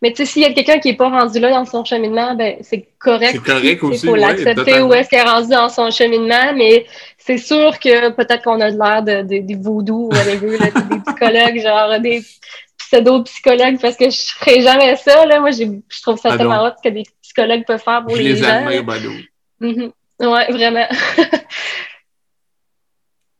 Mais tu sais, s'il y a quelqu'un qui n'est pas rendu là dans son cheminement, ben c'est correct. C'est correct aussi. Il faut l'accepter où est-ce qu'il est rendu dans son cheminement. Mais c'est sûr que peut-être qu'on a de l'air de, de, des ou des (laughs) psychologues, genre des pseudo-psychologues, parce que je ferais jamais ça. Là. Moi, je trouve ça ah tellement hot ce que des psychologues peuvent faire pour je les, les gens. Admire, mm Ouais, vraiment. (laughs)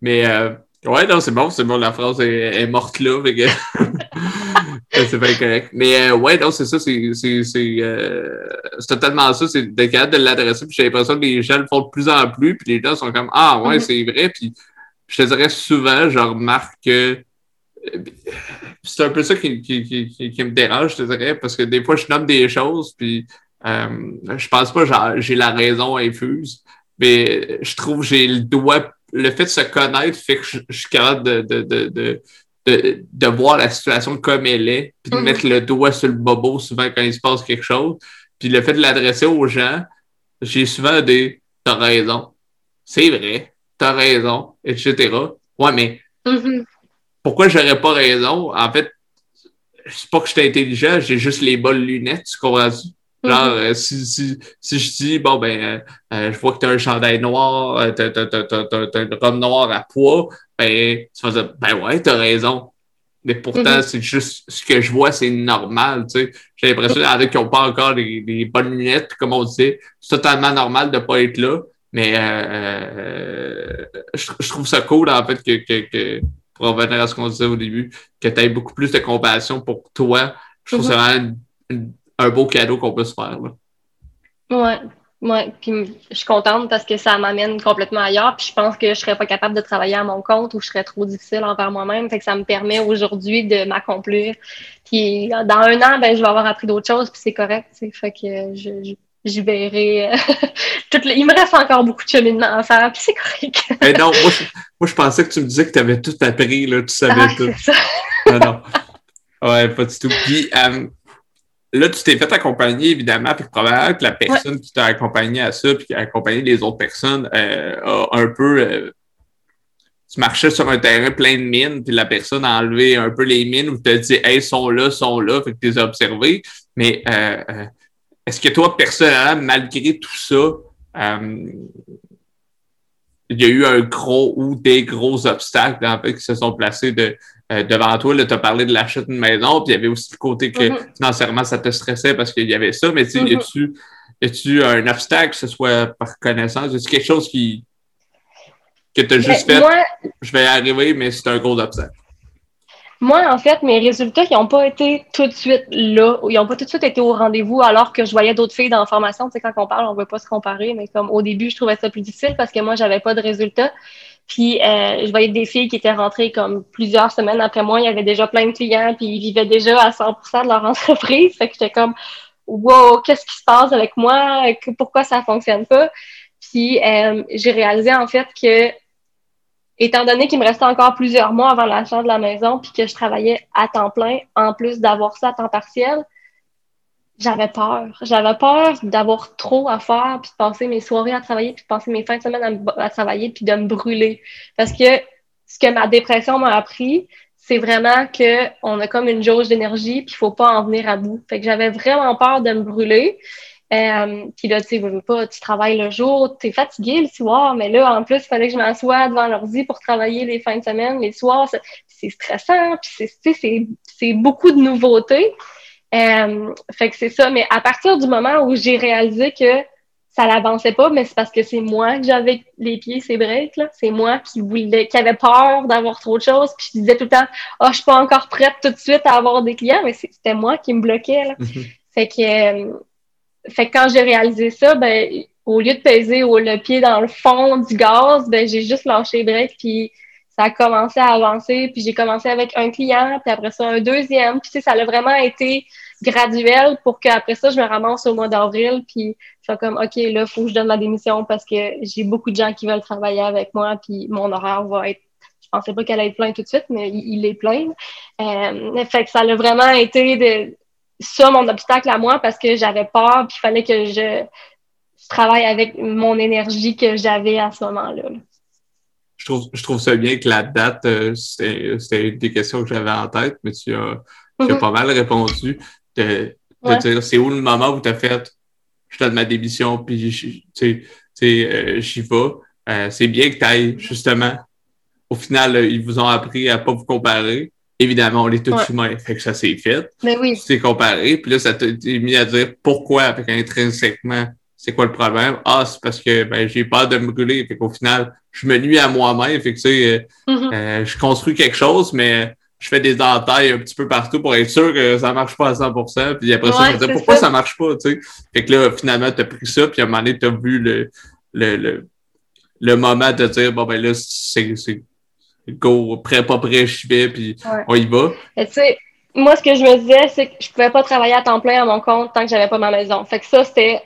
Mais euh, ouais, non, c'est bon, c'est bon, la phrase est, morte là. (laughs) c'est bien correct. Mais euh, ouais, non, c'est ça, c'est c'est euh, totalement ça, c'est d'être capable de l'adresser. Puis j'ai l'impression que les gens le font de plus en plus, puis les gens sont comme Ah ouais, mm-hmm. c'est vrai. Puis je te dirais souvent, je remarque que c'est un peu ça qui, qui, qui, qui, me dérange, je te dirais, parce que des fois, je nomme des choses, puis euh, je pense pas que j'ai la raison infuse, mais je trouve que j'ai le doigt, le fait de se connaître fait que je, suis capable de, de, de, de, de, voir la situation comme elle est, puis de mm-hmm. mettre le doigt sur le bobo souvent quand il se passe quelque chose. Puis le fait de l'adresser aux gens, j'ai souvent des T'as raison, c'est vrai, t'as raison, etc. Ouais, mais mm-hmm. Pourquoi j'aurais pas raison? En fait, c'est pas que j'étais intelligent, j'ai juste les bonnes lunettes, tu comprends? Genre, mm-hmm. euh, si, si, si je dis, bon, ben, euh, euh, je vois que tu as un chandail noir, tu as, une robe noire à poids, ben, tu vas dire, ben ouais, tu as raison. Mais pourtant, mm-hmm. c'est juste ce que je vois, c'est normal, tu sais. J'ai l'impression qu'il y en a qui n'ont pas encore les, bonnes lunettes, comme on disait. C'est totalement normal de ne pas être là. Mais je, trouve ça cool, en fait, que, que, que pour revenir à ce qu'on disait au début, que tu aies beaucoup plus de compassion pour toi. Je trouve vraiment un beau cadeau qu'on peut se faire. Ouais. Ouais, puis je suis contente parce que ça m'amène complètement ailleurs. Puis je pense que je serais pas capable de travailler à mon compte ou je serais trop difficile envers moi-même. Fait que ça me permet aujourd'hui de m'accomplir. Puis dans un an, ben je vais avoir appris d'autres choses, puis c'est correct. Fait que je verrai. (laughs) tout Il me reste encore beaucoup de cheminement à faire, puis c'est correct. (laughs) hey, non, moi je, moi je, pensais que tu me disais que tu avais tout appris, là, tu savais ah, tout. Ça. non, non. Ouais, pas du tout. Puis, euh, là, tu t'es fait accompagner, évidemment, puis probablement que la personne qui t'a accompagné à ça, puis qui a accompagné les autres personnes, euh, a un peu. Euh, tu marchais sur un terrain plein de mines, puis la personne a enlevé un peu les mines ou t'as dit, hey, sont là, sont là, fait que tu les as observés. Mais euh, est-ce que toi, personnellement, malgré tout ça, il y a eu un gros ou des gros obstacles en fait, qui se sont placés de, euh, devant toi, tu as parlé de l'achat d'une maison, puis il y avait aussi le côté que mm-hmm. financièrement, ça te stressait parce qu'il y avait ça, mais tu mm-hmm. y a-tu un obstacle, que ce soit par connaissance? Y a quelque chose qui que tu as juste fait? je vais y arriver, mais c'est un gros obstacle? Moi, en fait, mes résultats, ils n'ont pas été tout de suite là, ils n'ont pas tout de suite été au rendez-vous, alors que je voyais d'autres filles dans la formation. Tu sais, quand on parle, on ne veut pas se comparer, mais comme au début, je trouvais ça plus difficile parce que moi, j'avais pas de résultats. Puis euh, je voyais des filles qui étaient rentrées comme plusieurs semaines après moi. Il y avait déjà plein de clients, puis ils vivaient déjà à 100% de leur (laughs) entreprise. Fait que j'étais comme, wow, qu'est-ce qui se passe avec moi? Pourquoi ça fonctionne pas? Puis euh, j'ai réalisé en fait que, étant donné qu'il me restait encore plusieurs mois avant l'achat de la maison, puis que je travaillais à temps plein, en plus d'avoir ça à temps partiel, j'avais peur. J'avais peur d'avoir trop à faire, puis de passer mes soirées à travailler, puis de passer mes fins de semaine à, travailler, puis de me brûler. Parce que ce que ma dépression m'a appris, c'est vraiment que on a comme une jauge d'énergie, puis il faut pas en venir à bout. Fait que j'avais vraiment peur de me brûler. Euh, puis là, tu sais, veux pas, tu travailles le jour, tu es fatigué le soir, mais là, en plus, il fallait que je m'assoie devant l'ordi pour travailler les fins de semaine, les soirs, c'est stressant, puis c'est beaucoup de nouveautés. Euh, fait que c'est ça. Mais à partir du moment où j'ai réalisé que ça n'avançait pas, mais c'est parce que c'est moi que j'avais les pieds ces breaks, là. C'est moi qui voulais, qui avait peur d'avoir trop de choses. Puis je disais tout le temps, ah, oh, je suis pas encore prête tout de suite à avoir des clients, mais c'était moi qui me bloquais, là. (laughs) Fait que, euh, fait que quand j'ai réalisé ça, ben, au lieu de peser le pied dans le fond du gaz, ben, j'ai juste lâché les breaks, puis ça a commencé à avancer, puis j'ai commencé avec un client, puis après ça, un deuxième. Puis, tu sais, ça a vraiment été graduel pour qu'après ça, je me ramasse au mois d'avril, puis je suis comme, OK, là, il faut que je donne ma démission parce que j'ai beaucoup de gens qui veulent travailler avec moi, puis mon horaire va être je pensais pas qu'elle allait être plein tout de suite, mais il, est plein. Euh, fait que ça a vraiment été de ça mon obstacle à moi parce que j'avais peur, puis il fallait que je je travaille avec mon énergie que j'avais à ce moment-là. Je trouve, je trouve ça bien que la date, euh, c'était une des questions que j'avais en tête, mais tu as, tu as mhm. pas mal répondu. De, dire c'est où le moment où tu as fait je donne ma démission puis euh, j'y vais. Euh, c'est bien que tu ailles justement. Au final, ils vous ont appris à pas vous comparer. Évidemment, on est tous humains, fait que ça s'est fait. Mais oui. C'est comparé, puis là, ça t'a mis à dire pourquoi, avec intrinsèquement, c'est quoi le problème? Ah, c'est parce que ben, j'ai peur de me brûler. Fait qu'au final, je me nuis à moi-même. Fait que, tu sais, euh, mm-hmm. euh, je construis quelque chose, mais je fais des entailles un petit peu partout pour être sûr que ça marche pas à 100%. Puis après ça, je me dis pourquoi ça. marche pas, tu sais? Fait que là, finalement, t'as pris ça, puis à un moment donné, t'as vu le, le, le, le moment de dire, bon, ben là, c'est, c'est go, prêt, pas prêt, je vais, puis on y va. Tu sais, moi, ce que je me disais, c'est que je pouvais pas travailler à temps plein à mon compte tant que j'avais pas ma maison. Fait que ça, c'était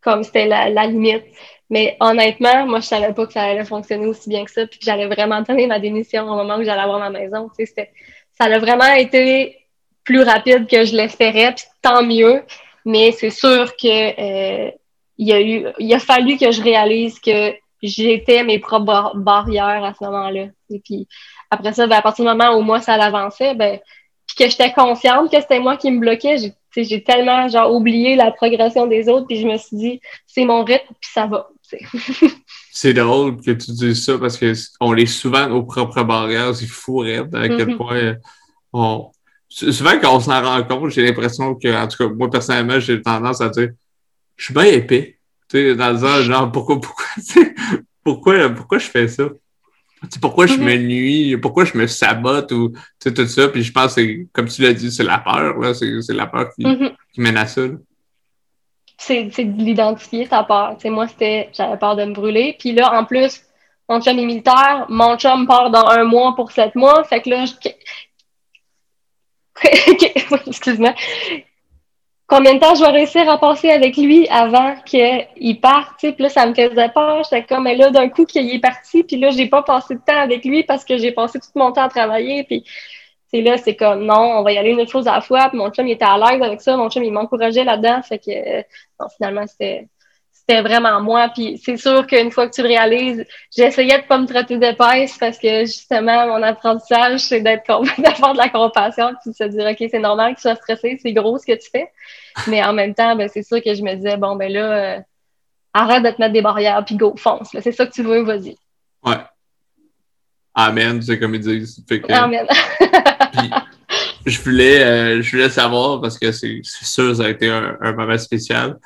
comme c'était la, limite. Mais honnêtement, moi, je savais pas que ça allait fonctionner aussi bien que ça, puis que j'allais vraiment donner ma démission au moment où j'allais avoir ma maison. Tu sais, ça a vraiment été plus rapide que je l'espérais, puis tant mieux. Mais c'est sûr que euh, il a eu, il a fallu que je réalise que j'étais mes propres barrières à ce moment-là. Et puis après ça, ben, à partir du moment où moi ça l'avançait, ben puis que j'étais confiante que c'était moi qui me bloquais, j'ai tellement genre oublié la progression des autres, puis je me suis dit, c'est mon rythme, puis ça va. (laughs) c'est drôle que tu dises ça parce qu'on est souvent nos propres barrières, c'est fou à quel mm-hmm. point euh, on. Souvent, quand on s'en rend compte, j'ai l'impression que, en tout cas, moi, personnellement, j'ai tendance à dire, je suis bien épais. Tu sais, dans le sens, genre, pourquoi, pourquoi, (laughs) pourquoi, pourquoi je fais ça? pourquoi je me nuis, pourquoi je me sabote ou tout ça? Puis je pense que, comme tu l'as dit, c'est la peur. C'est la peur qui, mm-hmm. qui, mène à ça. C'est de l'identifier, ta peur. moi, c'était j'avais peur de me brûler. Puis là, en plus, mon chum est militaire, mon chum part dans un mois pour sept mois. Fait que là, je... (laughs) (laughs) excuse-moi combien de temps je vais réussir à passer avec lui avant qu'il parte, tu sais, puis là, ça me faisait peur, j'étais comme, mais là, d'un coup, qu'il est parti, puis là, j'ai pas passé de temps avec lui parce que j'ai passé tout mon temps à travailler, puis c'est là, c'est comme, non, on va y aller une chose à la fois, puis mon chum, il était à l'aise avec ça, mon chum, il m'encourageait là-dedans, fait que, non, finalement, c'était c'était vraiment moi. Puis c'est sûr qu'une fois que tu le réalises, j'essayais de pas me traiter d'épaisse parce que justement, mon apprentissage, c'est d'être (laughs) d'avoir de la compassion puis de se dire OK, c'est normal que tu sois stressé, c'est gros ce que tu fais. Mais en même temps, ben, c'est sûr que je me disais, bon, ben là, euh, arrête de te mettre des barrières puis go, fonce. C'est ça que tu veux, vas-y. Ouais. Amen, c'est comme ils disent. Amen. (laughs) puis, (laughs) je voulais, euh, je voulais savoir parce que c'est sûr, ça a été un, un moment spécial.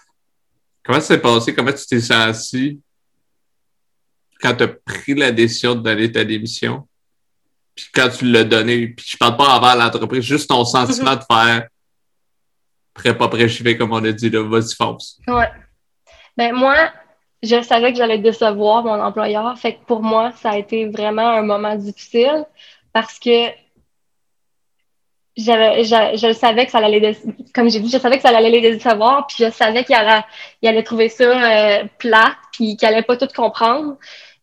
Comment ça s'est passé? Comment tu t'es senti quand tu as pris la décision de donner ta démission? Puis quand tu l'as donné, puis je parle pas envers l'entreprise, juste ton (laughs) sentiment de faire prêt, pas prêt, j'y vais, comme on a dit, là, vas-y, fonce. Ouais. Ben, moi, je savais que j'allais décevoir mon employeur. Fait que pour moi, ça a été vraiment un moment difficile parce que je, je, savais que ça allait, comme j'ai dit, je savais que ça allait les décevoir, puis je savais qu'il allait, il allait trouver ça euh, plat, puis qu'il allait pas tout comprendre.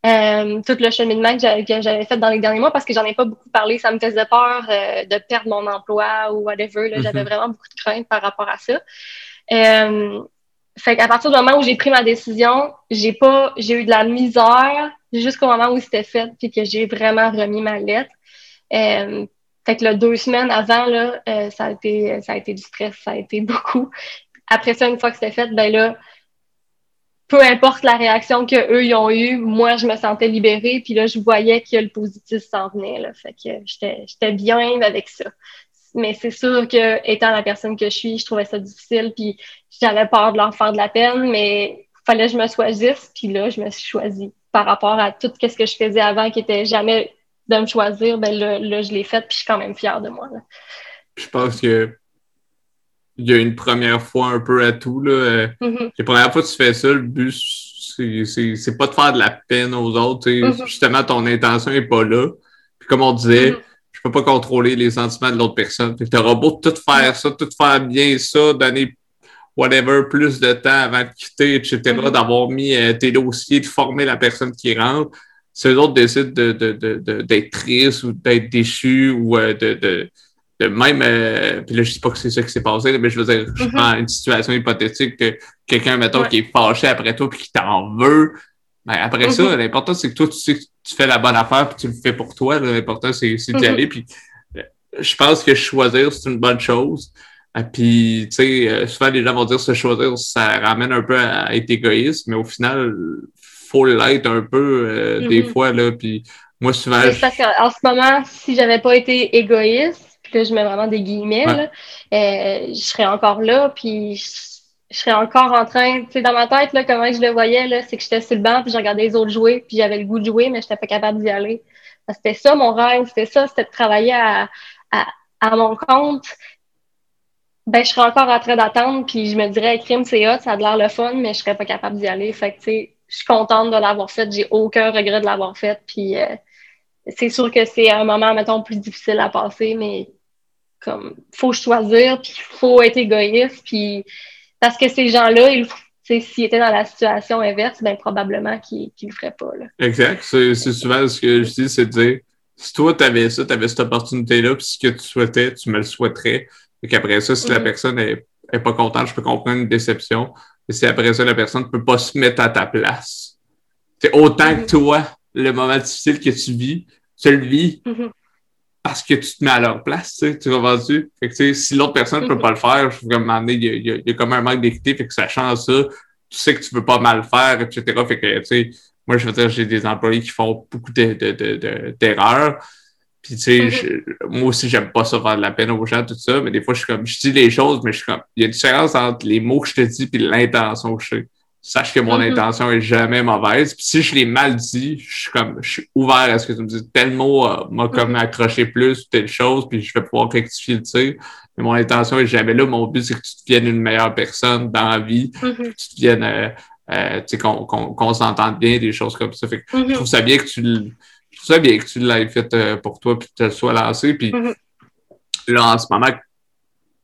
Euh, tout le cheminement que j'avais fait dans les derniers mois parce que j'en ai pas beaucoup parlé. Ça me faisait peur euh, de perdre mon emploi ou whatever. J'avais mm-hmm. vraiment beaucoup de crainte par rapport à ça. Euh, fait qu'à partir du moment où j'ai pris ma décision, j'ai pas, j'ai eu de la misère jusqu'au moment où c'était fait puis que j'ai vraiment remis ma lettre. Fait que là, deux semaines avant, là, euh, ça, a été, ça a été du stress, ça a été (laughs) beaucoup. Après ça, une fois que c'était fait, ben là, peu importe la réaction qu'eux ils ont eue, moi, je me sentais libérée. Puis là, je voyais que le positif s'en venait. Là. Fait que j'étais bien avec ça. Mais c'est sûr que, étant la personne que je suis, je trouvais ça difficile. Puis j'avais peur de leur faire de la peine, mais fallait que je me choisisse. Puis là, je me suis choisie par rapport à tout ce que je faisais avant qui était jamais de me choisir, ben là, je l'ai fait, puis je suis quand même fière de moi. Je pense que il y a une première fois un peu à tout. Là. Euh, mm-hmm. La première fois que tu fais ça, le but, c'est pas de faire de la peine aux autres. Mm-hmm. Justement, ton intention n'est pas là. Puis comme on disait, mm-hmm. je peux pas contrôler les sentiments de l'autre personne. Tu auras beau tout faire ça, tout faire bien ça, donner whatever, plus de temps avant de quitter, etc., d'avoir mis euh, tes dossiers, de former la personne qui rentre si eux autres décident d'être de, de, de, tristes ou d'être déchus ou euh, de, même, euh, puis là, je dis pas que c'est ça qui s'est passé, mais je veux dire, je mm-hmm. prends une situation hypothétique que quelqu'un, mettons, qui est fâché après toi puis qui t'en veut. Ben, après ça, mm-hmm. l'important, c'est que toi, tu sais que tu fais la bonne affaire puis tu le fais pour toi. L'important, c'est d'y mm-hmm. aller. Puis euh, je pense que choisir, c'est une bonne chose. Et puis, tu sais, souvent, les gens vont dire se choisir, ça ramène un peu à être égoïste, mais au final, faut l'être un peu des fois, là. Puis moi, souvent. Parce qu'en ce moment, si j'avais pas été égoïste, puis que je mets vraiment des guillemets, là, euh, je serais encore là, puis je, serais encore en train, tu sais, dans ma tête, là, comment je le voyais, là, c'est que j'étais sur le banc, puis je regardais les autres jouer, puis j'avais le goût de jouer, mais je n'étais pas capable d'y aller. C'était ça mon rêve, c'était ça, c'était de travailler à, à, à mon compte. Ben, je serais encore en train d'attendre, puis je me dirais, crime, c'est hot, ça a l'air le fun, mais je serais pas capable d'y aller. Fait que, tu sais, je suis contente de l'avoir fait. J'ai aucun regret de l'avoir fait. Puis euh, c'est sûr que c'est un moment, mettons, plus difficile à passer, mais comme faut choisir, puis faut être égoïste, puis parce que ces gens-là, ils s'ils étaient dans la situation inverse, ben probablement qu'ils ne le feraient pas. Là. Exact. C'est souvent ce que je dis, c'est de dire si toi, tu avais ça, tu avais cette opportunité-là, puis ce que tu souhaitais, tu me le souhaiterais. Et qu'après ça, si la mm-hmm. personne n'est est pas contente, je peux comprendre une déception. Et si après ça, la personne ne peut pas se mettre à ta place. C'est autant que toi, le moment difficile que tu vis, tu le vis parce que tu te mets à leur place, tu sais, vas-tu? Fait que, si l'autre personne ne peut pas le faire, je trouve qu'à il y, a, il y a comme un manque d'équité, fait que ça change ça. Tu sais que tu peux pas mal faire, etc. Fait que, tu sais, moi, je veux dire, j'ai des employés qui font beaucoup d'erreurs. De, de, puis, tu sais, mm-hmm. moi aussi, j'aime pas ça faire de la peine aux gens, tout ça, mais des fois, je suis comme, je dis les choses, mais je suis comme, il y a une différence entre les mots que je te dis et l'intention que je sais. Sache que mon mm-hmm. intention est jamais mauvaise. Puis si je l'ai mal dit, je suis comme, je suis ouvert à ce que tu me dises. Tel mot euh, m'a comme mm-hmm. accroché plus, telle chose, puis je vais pouvoir rectifier le tir. Mais mon intention est jamais là. Mon but, c'est que tu deviennes une meilleure personne dans la vie, que tu deviennes, euh, euh, tu sais, qu'on s'entende bien, des choses comme ça. Fait que je trouve ça bien que tu ça bien que tu l'aies fait euh, pour toi puis que tu le sois lancé. Puis mm-hmm. là, en ce moment,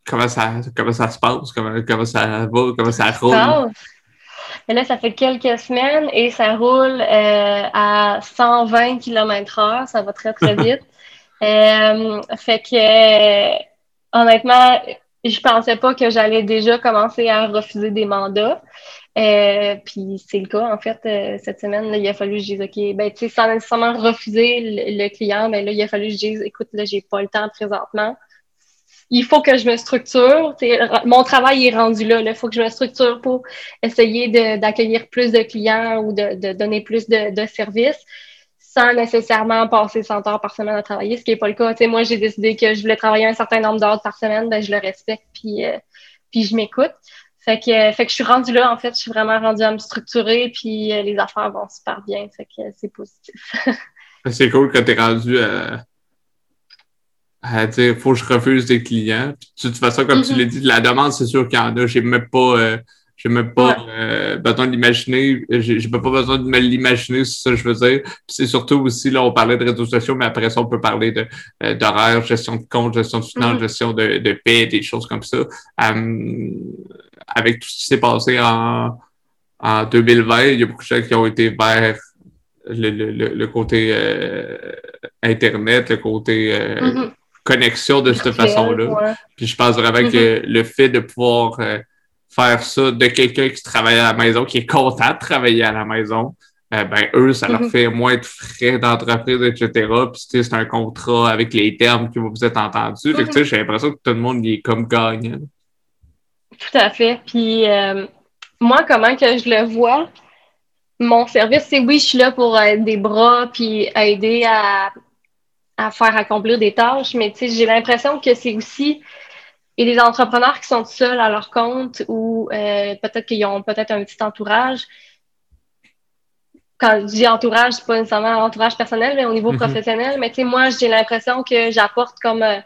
comment ça, comment ça se passe? Comment, comment ça va? Comment ça roule? Et là, ça fait quelques semaines et ça roule euh, à 120 km/h. Ça va très, très (laughs) vite. euh, fait que, honnêtement, je pensais pas que j'allais déjà commencer à refuser des mandats. Euh, puis c'est le cas, en fait, euh, cette semaine, il a fallu que je dise, OK, ben, tu sais, sans nécessairement refuser le, client, mais là, il a fallu que je dise, écoute, là, j'ai pas le temps présentement. Il faut que je me structure. Mon travail est rendu là. Il faut que je me structure pour essayer d'accueillir plus de clients ou de, de donner plus de, de, services sans nécessairement passer 100 heures par semaine à travailler, ce qui n'est pas le cas. sais moi, j'ai décidé que je voulais travailler un certain nombre d'heures par semaine, ben, je le respecte, puis, euh, puis je m'écoute. Fait que, fait que je suis rendue là, en fait, je suis vraiment rendue à me structurer, puis euh, les affaires vont super bien. Fait que c'est positif. (laughs) c'est cool quand tu es rendu à, à dire faut que je refuse des clients. de toute façon, comme tu mm-hmm. l'as dit, la demande, c'est sûr qu'il y en a. J'ai même pas. Euh, j'ai même pas euh, besoin de l'imaginer. J'ai pas besoin de me l'imaginer, c'est ça que je veux dire. c'est surtout aussi, là, on parlait de réseaux sociaux, mais après ça, on peut parler de euh, d'horaire, gestion de compte, gestion de finance, mm-hmm. gestion de, de paix, des choses comme ça. Euh, avec tout ce qui s'est passé en, en 2020, il y a beaucoup de gens qui ont été vers le, le, le côté Internet, le côté mm-hmm. connexion de cette façon-là. Puis je pense vraiment que mm-hmm. le fait de pouvoir faire ça de quelqu'un qui travaille à la maison, qui est content de travailler à la maison, euh, ben eux, ça leur mhm. fait moins de frais d'entreprise, etc. Puis c'est un contrat avec les termes que vous êtes entendus. Fait que j'ai l'impression que tout le monde est comme gagnant. Tout à fait. Puis euh, moi, comment que je le vois, mon service, c'est oui, je suis là pour être des bras puis aider à, à faire accomplir des tâches, mais j'ai l'impression que c'est aussi et les entrepreneurs qui sont seuls à leur compte ou euh, peut-être qu'ils ont peut-être un petit entourage. Quand je dis entourage, c'est pas nécessairement entourage personnel, mais au niveau mm-hmm. professionnel. Mais tu sais, moi, j'ai l'impression que j'apporte comme euh,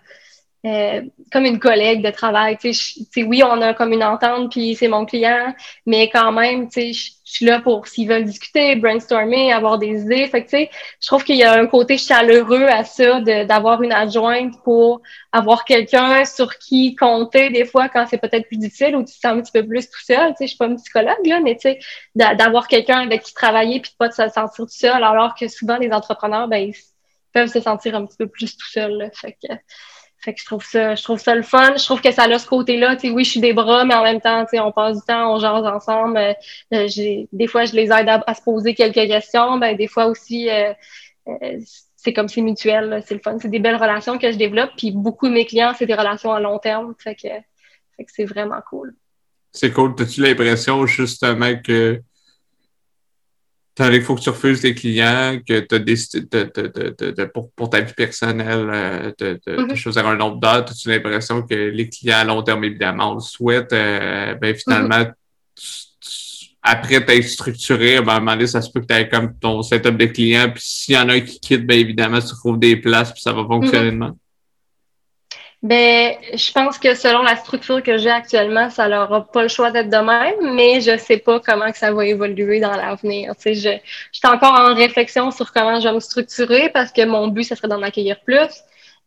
euh, comme une collègue de travail. Tu sais, oui, on a comme une entente, puis c'est mon client, mais quand même, tu sais, je suis là pour s'ils veulent discuter, brainstormer, avoir des idées. Fait que, tu sais, je trouve qu'il y a un côté chaleureux à ça, d'avoir une adjointe pour avoir quelqu'un sur qui compter des fois quand c'est peut-être plus difficile ou tu te sens un petit peu plus tout seul. Tu sais, je suis pas une psychologue, là, mais tu sais, d'avoir quelqu'un avec qui travailler puis de pas se sentir tout seul, alors que souvent les entrepreneurs, ben, ils peuvent se sentir un petit peu plus tout seuls. Fait que fait que je trouve ça, je trouve ça le fun. Je trouve que ça a ce côté-là. Oui, je suis des bras, mais en même temps, on passe du temps, on jase ensemble. Euh, j'ai, des fois, je les aide à, se poser quelques questions. Ben, des fois aussi, euh, euh, c'est comme c'est mutuel, c'est le fun. C'est des belles relations que je développe. Puis beaucoup de mes clients, c'est des relations à long terme. Fait que, fait que c'est vraiment cool. C'est cool. As-tu l'impression justement que il faut que tu refuses tes clients, que tu as décidé de, pour, ta vie personnelle euh, de, mm-hmm. choisir un nombre d'heures, as-tu l'impression que les clients à long terme, évidemment, le souhaitent, euh, ben finalement, mm-hmm. après t'être structuré, ben, à un moment donné, ça se peut que tu aies comme ton setup de clients, puis s'il y en a un qui quitte, ben évidemment, tu trouves des places, puis ça va fonctionner mm-hmm. Ben, je pense que selon la structure que j'ai actuellement, ça n'aura pas le choix d'être de même, mais je sais pas comment que ça va évoluer dans l'avenir. Tu sais, je, je suis encore en réflexion sur comment je vais me structurer parce que mon but, ce serait d'en accueillir plus.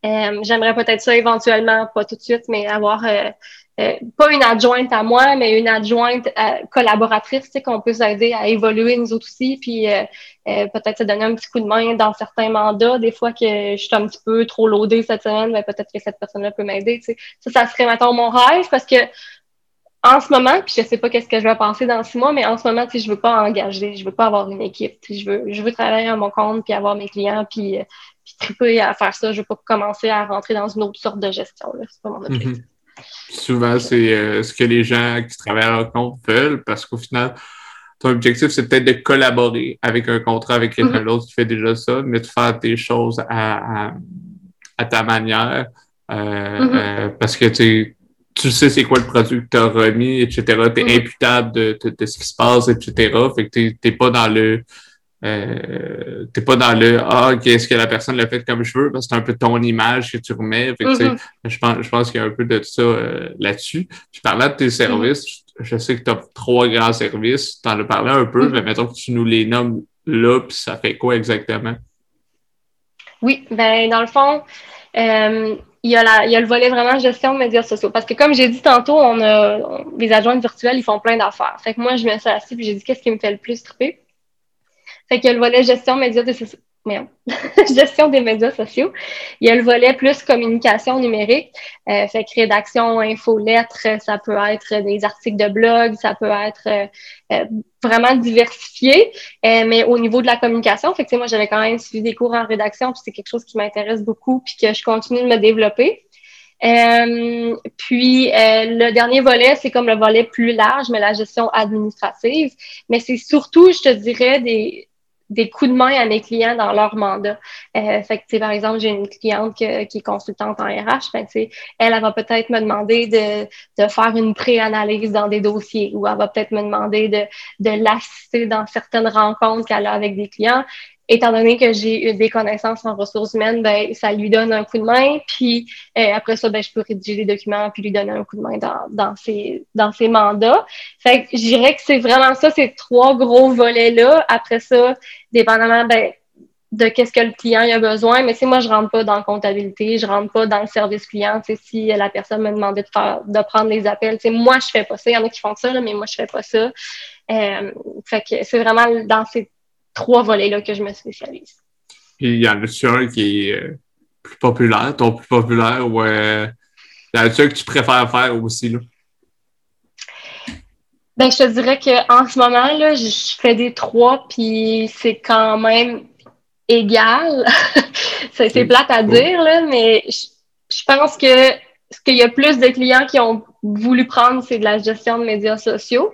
Euh, J'aimerais peut-être ça éventuellement, pas tout de suite, mais avoir euh, euh, pas une adjointe à moi, mais une adjointe euh, collaboratrice, tu sais, qu'on peut s'aider à évoluer nous autres aussi, puis euh, peut-être se donner un petit coup de main dans certains mandats. Des fois que je suis un petit peu trop loadée cette semaine, ben, peut-être que cette personne-là peut m'aider. Tu sais. Ça, ça serait maintenant mon rêve parce que en ce moment, puis je sais pas qu'est-ce que je vais penser dans six mois, mais en ce moment, tu sais, je veux pas engager, je veux pas avoir une équipe. Tu sais, je veux, je veux travailler à mon compte, puis avoir mes clients, puis, puis triper à faire ça. Je veux pas commencer à rentrer dans une autre sorte de gestion. C'est pas mon objectif. Mm-hmm. Souvent, c'est euh, ce que les gens qui travaillent à leur compte veulent parce qu'au final, ton objectif, c'est peut-être de collaborer avec un contrat avec quelqu'un mm-hmm. d'autre qui fait déjà ça, mais de faire des choses à, ta manière. Euh, mm-hmm. euh, parce que tu sais c'est quoi le produit que tu as remis, etc. Tu es imputable de, ce qui se passe, etc. Fait que tu n'es pas dans le euh, t'es pas dans le Ah, qu'est-ce que la personne l'a fait comme je veux, parce que c'est un peu ton image que tu remets. Mm-hmm. Je pense, je pense qu'il y a un peu de ça euh, là-dessus. Puis parlant de tes services, mm-hmm. je, sais que tu as trois grands services. Tu en as parlé un peu, mm-hmm. mais mettons que tu nous les nommes là, puis ça fait quoi exactement? Oui, ben dans le fond, euh, il y, a la, il y a le volet vraiment gestion de médias sociaux. Parce que comme j'ai dit tantôt, on a les adjoints virtuels, ils font plein d'affaires. Fait que moi, je me suis assise et j'ai dit qu'est-ce qui me fait le plus triper? Fait qu'il y a le volet gestion médias sociaux. (laughs) gestion des médias sociaux. Il y a le volet plus communication numérique. Euh, fait que rédaction, info, lettres, ça peut être des articles de blog, ça peut être euh, euh, vraiment diversifié. Euh, mais au niveau de la communication, fait que, moi, j'avais quand même suivi des cours en rédaction, puis c'est quelque chose qui m'intéresse beaucoup, puis que je continue de me développer. Euh, puis le dernier volet, c'est comme le volet plus large, mais la gestion administrative. Mais c'est surtout, je te dirais, des, des coups de main à mes clients dans leur mandat. Euh, fait que, par exemple, j'ai une cliente qui est consultante en RH, elle, elle va peut-être me demander de, de faire une pré-analyse dans des dossiers ou elle va peut-être me demander de, de l'assister dans certaines rencontres qu'elle a avec des clients étant donné que j'ai des connaissances en ressources humaines, ben, ça lui donne un coup de main. Puis euh, après ça, ben, je peux rédiger les documents puis lui donner un coup de main dans, dans, ses, dans ses mandats. Fait que je dirais que c'est vraiment ça, ces trois gros volets-là. Après ça, dépendamment ben, de qu'est-ce que le client a besoin. Mais si moi, je rentre pas dans la comptabilité, je rentre pas dans le service client. Si la personne me demandait de faire, de prendre les appels, moi, je fais pas ça. Il y en a qui font ça, mais moi, je fais pas ça. Euh, fait que c'est vraiment dans ces trois volets-là que je me spécialise. il y en a-tu un qui est euh, plus populaire, ton plus populaire, ou euh, y en a-tu un que tu préfères faire aussi, là? Ben, je te dirais qu'en ce moment, là, je fais des trois, puis c'est quand même égal. (laughs) c'est plate à dire, là, mais je, pense que ce qu'il y a plus de clients qui ont voulu prendre, c'est de la gestion de médias sociaux.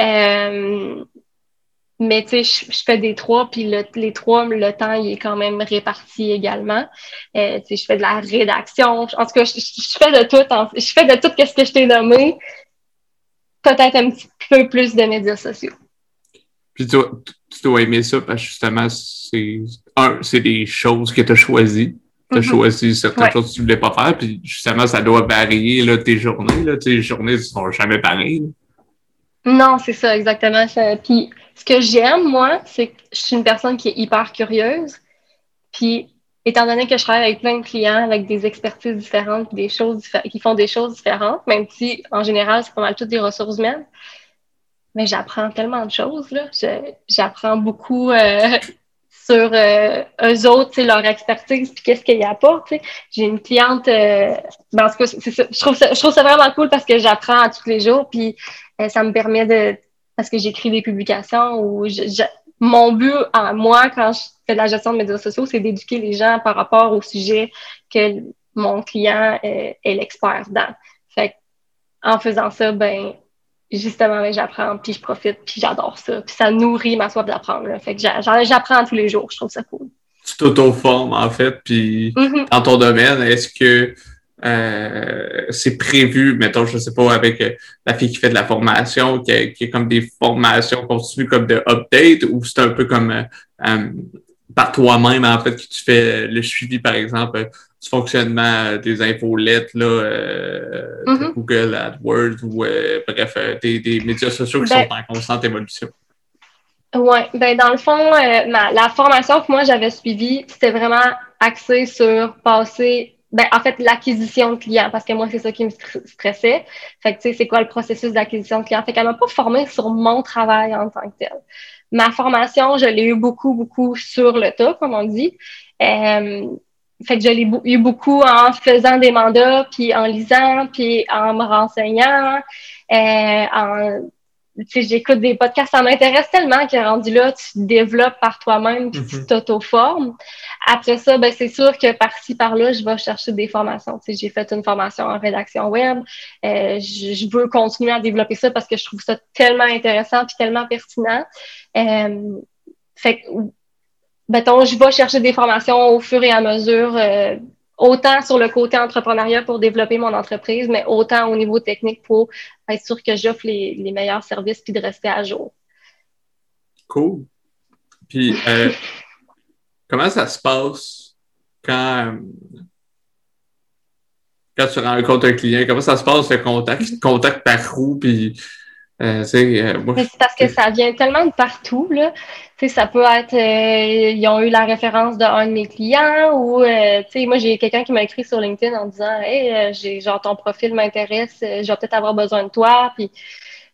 Euh, mais tu sais, je, fais des trois, puis les trois, le temps, il est quand même réparti également. Euh, tu sais, je fais de la rédaction. En tout cas, je, fais de tout. je fais de tout ce que je t'ai nommé. Peut-être un petit peu plus de médias sociaux. Puis tu, tu dois aimer ça parce que justement, c'est un, c'est des choses que tu as choisies. Tu as mm-hmm. choisi certaines choses que tu ne voulais pas faire, puis justement, ça doit varier là, tes journées. Là. Tes journées ne sont jamais pareilles. Non, c'est ça, exactement. Puis ce que j'aime, moi, c'est que je suis une personne qui est hyper curieuse. Puis, étant donné que je travaille avec plein de clients, avec des expertises différentes, des choses qui font des choses différentes, même si, en général, c'est pas mal toutes des ressources humaines, mais j'apprends tellement de choses, là. J'apprends beaucoup euh, (laughs) sur euh, eux autres, leur expertise, puis qu'est-ce qu'ils apportent. J'ai une cliente, euh, ben, en tout cas, je, trouve ça, je trouve ça vraiment cool parce que j'apprends tous les jours, puis ça me permet de, parce que j'écris des publications où mon but à moi, quand je fais de la gestion de médias sociaux, c'est d'éduquer les gens par rapport au sujet que mon client est, l'expert dans. Fait en faisant ça, ben justement, ben, j'apprends, puis je profite, puis j'adore ça. Puis ça nourrit ma soif d'apprendre. Fait que j'apprends tous les jours. Je trouve ça cool. Tu t'auto-formes, en fait. Puis mm-hmm. dans ton domaine, est-ce que euh, c'est prévu, mettons, je sais pas, avec euh, la fille qui fait de la formation, qui a, comme des formations continues comme de update, ou c'est un peu comme euh, par toi-même, en fait, que tu fais le suivi, par exemple, du fonctionnement des infolettes, là, euh, mm-hmm. Google AdWords ou bref, des, médias sociaux qui ben sont en constante évolution. Oui, ben dans le fond, la formation que moi j'avais suivie, c'était vraiment axé sur passer, ben en fait, l'acquisition de clients, parce que moi, c'est ça qui me stressait. Fait que tu sais, c'est quoi le processus d'acquisition de clients? Fait qu'elle m'a pas formée sur mon travail en tant que tel. Ma formation, je l'ai eu beaucoup, beaucoup sur le tas, comme on dit. Fait que je l'ai eu beaucoup en faisant des mandats, puis en lisant, puis en me renseignant. Euh, en, j'écoute des podcasts, ça m'intéresse tellement que rendu là, tu développes par toi-même, puis tu mhm. t'auto-formes. Après ça, ben, c'est sûr que par-ci, par-là, je vais chercher des formations. Tu sais, j'ai fait une formation en rédaction web. Euh, je, veux continuer à développer ça parce que je trouve ça tellement intéressant puis tellement pertinent. Euh, fait que mettons, je vais chercher des formations au fur et à mesure, euh, autant sur le côté entrepreneuriat pour développer mon entreprise, mais autant au niveau technique pour être sûr que j'offre les, meilleurs services puis de rester à jour. Cool. Puis, euh, (laughs) comment ça se passe quand, quand tu rencontres un client? Comment ça se passe le contact? Contact par où? Puis, euh, c'est parce que ça vient tellement de partout. Là ça peut être, euh, ils ont eu la référence d'un de, mes clients ou, euh, tu sais, moi, j'ai quelqu'un qui m'a écrit sur LinkedIn en disant, hey, euh, j'ai, genre, ton profil m'intéresse, je vais peut-être avoir besoin de toi. Puis,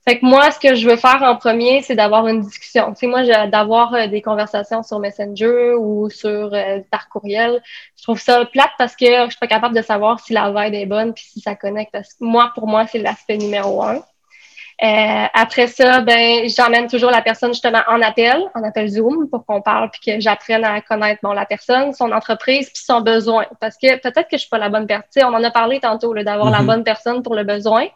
fait que moi, ce que je veux faire en premier, c'est d'avoir une discussion. Tu sais, moi, d'avoir des conversations sur Messenger ou sur par courriel. Je trouve ça plate parce que je suis pas capable de savoir si la vibe est bonne puis si ça connecte. Parce que moi, pour moi, c'est l'aspect numéro un. Euh, après ça, ben, j'emmène toujours la personne justement en appel, en appel Zoom, pour qu'on parle puis que j'apprenne à connaître bon, la personne, son entreprise puis son besoin. Parce que peut-être que je suis pas la bonne personne. On en a parlé tantôt d'avoir la mm-hmm. bonne personne pour le besoin.